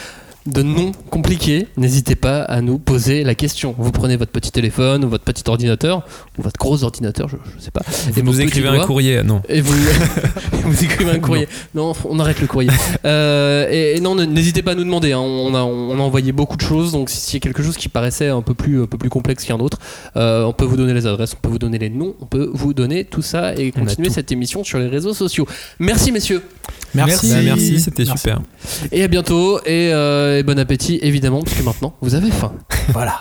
S3: de noms compliqués, n'hésitez pas à nous poser la question. Vous prenez votre petit téléphone ou votre petit ordinateur ou votre gros ordinateur, je, je sais pas.
S4: vous nous
S3: petits
S4: écrivez un courrier. Non.
S3: Et vous, (laughs) (laughs) vous écrivez un courrier. Non, on arrête le courrier. Euh, et, et non, ne- n'hésitez pas à nous demander. hein. On, a, on a envoyé beaucoup de choses. Donc, s'il y a quelque chose qui paraissait un peu plus, un peu plus complexe qu'un autre, euh, on peut vous donner les adresses, on peut vous donner les noms, on peut vous donner tout ça et
S4: On
S3: continuer cette émission sur les réseaux sociaux. Merci, messieurs.
S6: Merci.
S4: Bah, merci, c'était
S6: Merci.
S4: super.
S3: Et à bientôt. Et, euh, et bon appétit, évidemment, parce que maintenant, vous avez faim. (laughs)
S6: Voilà.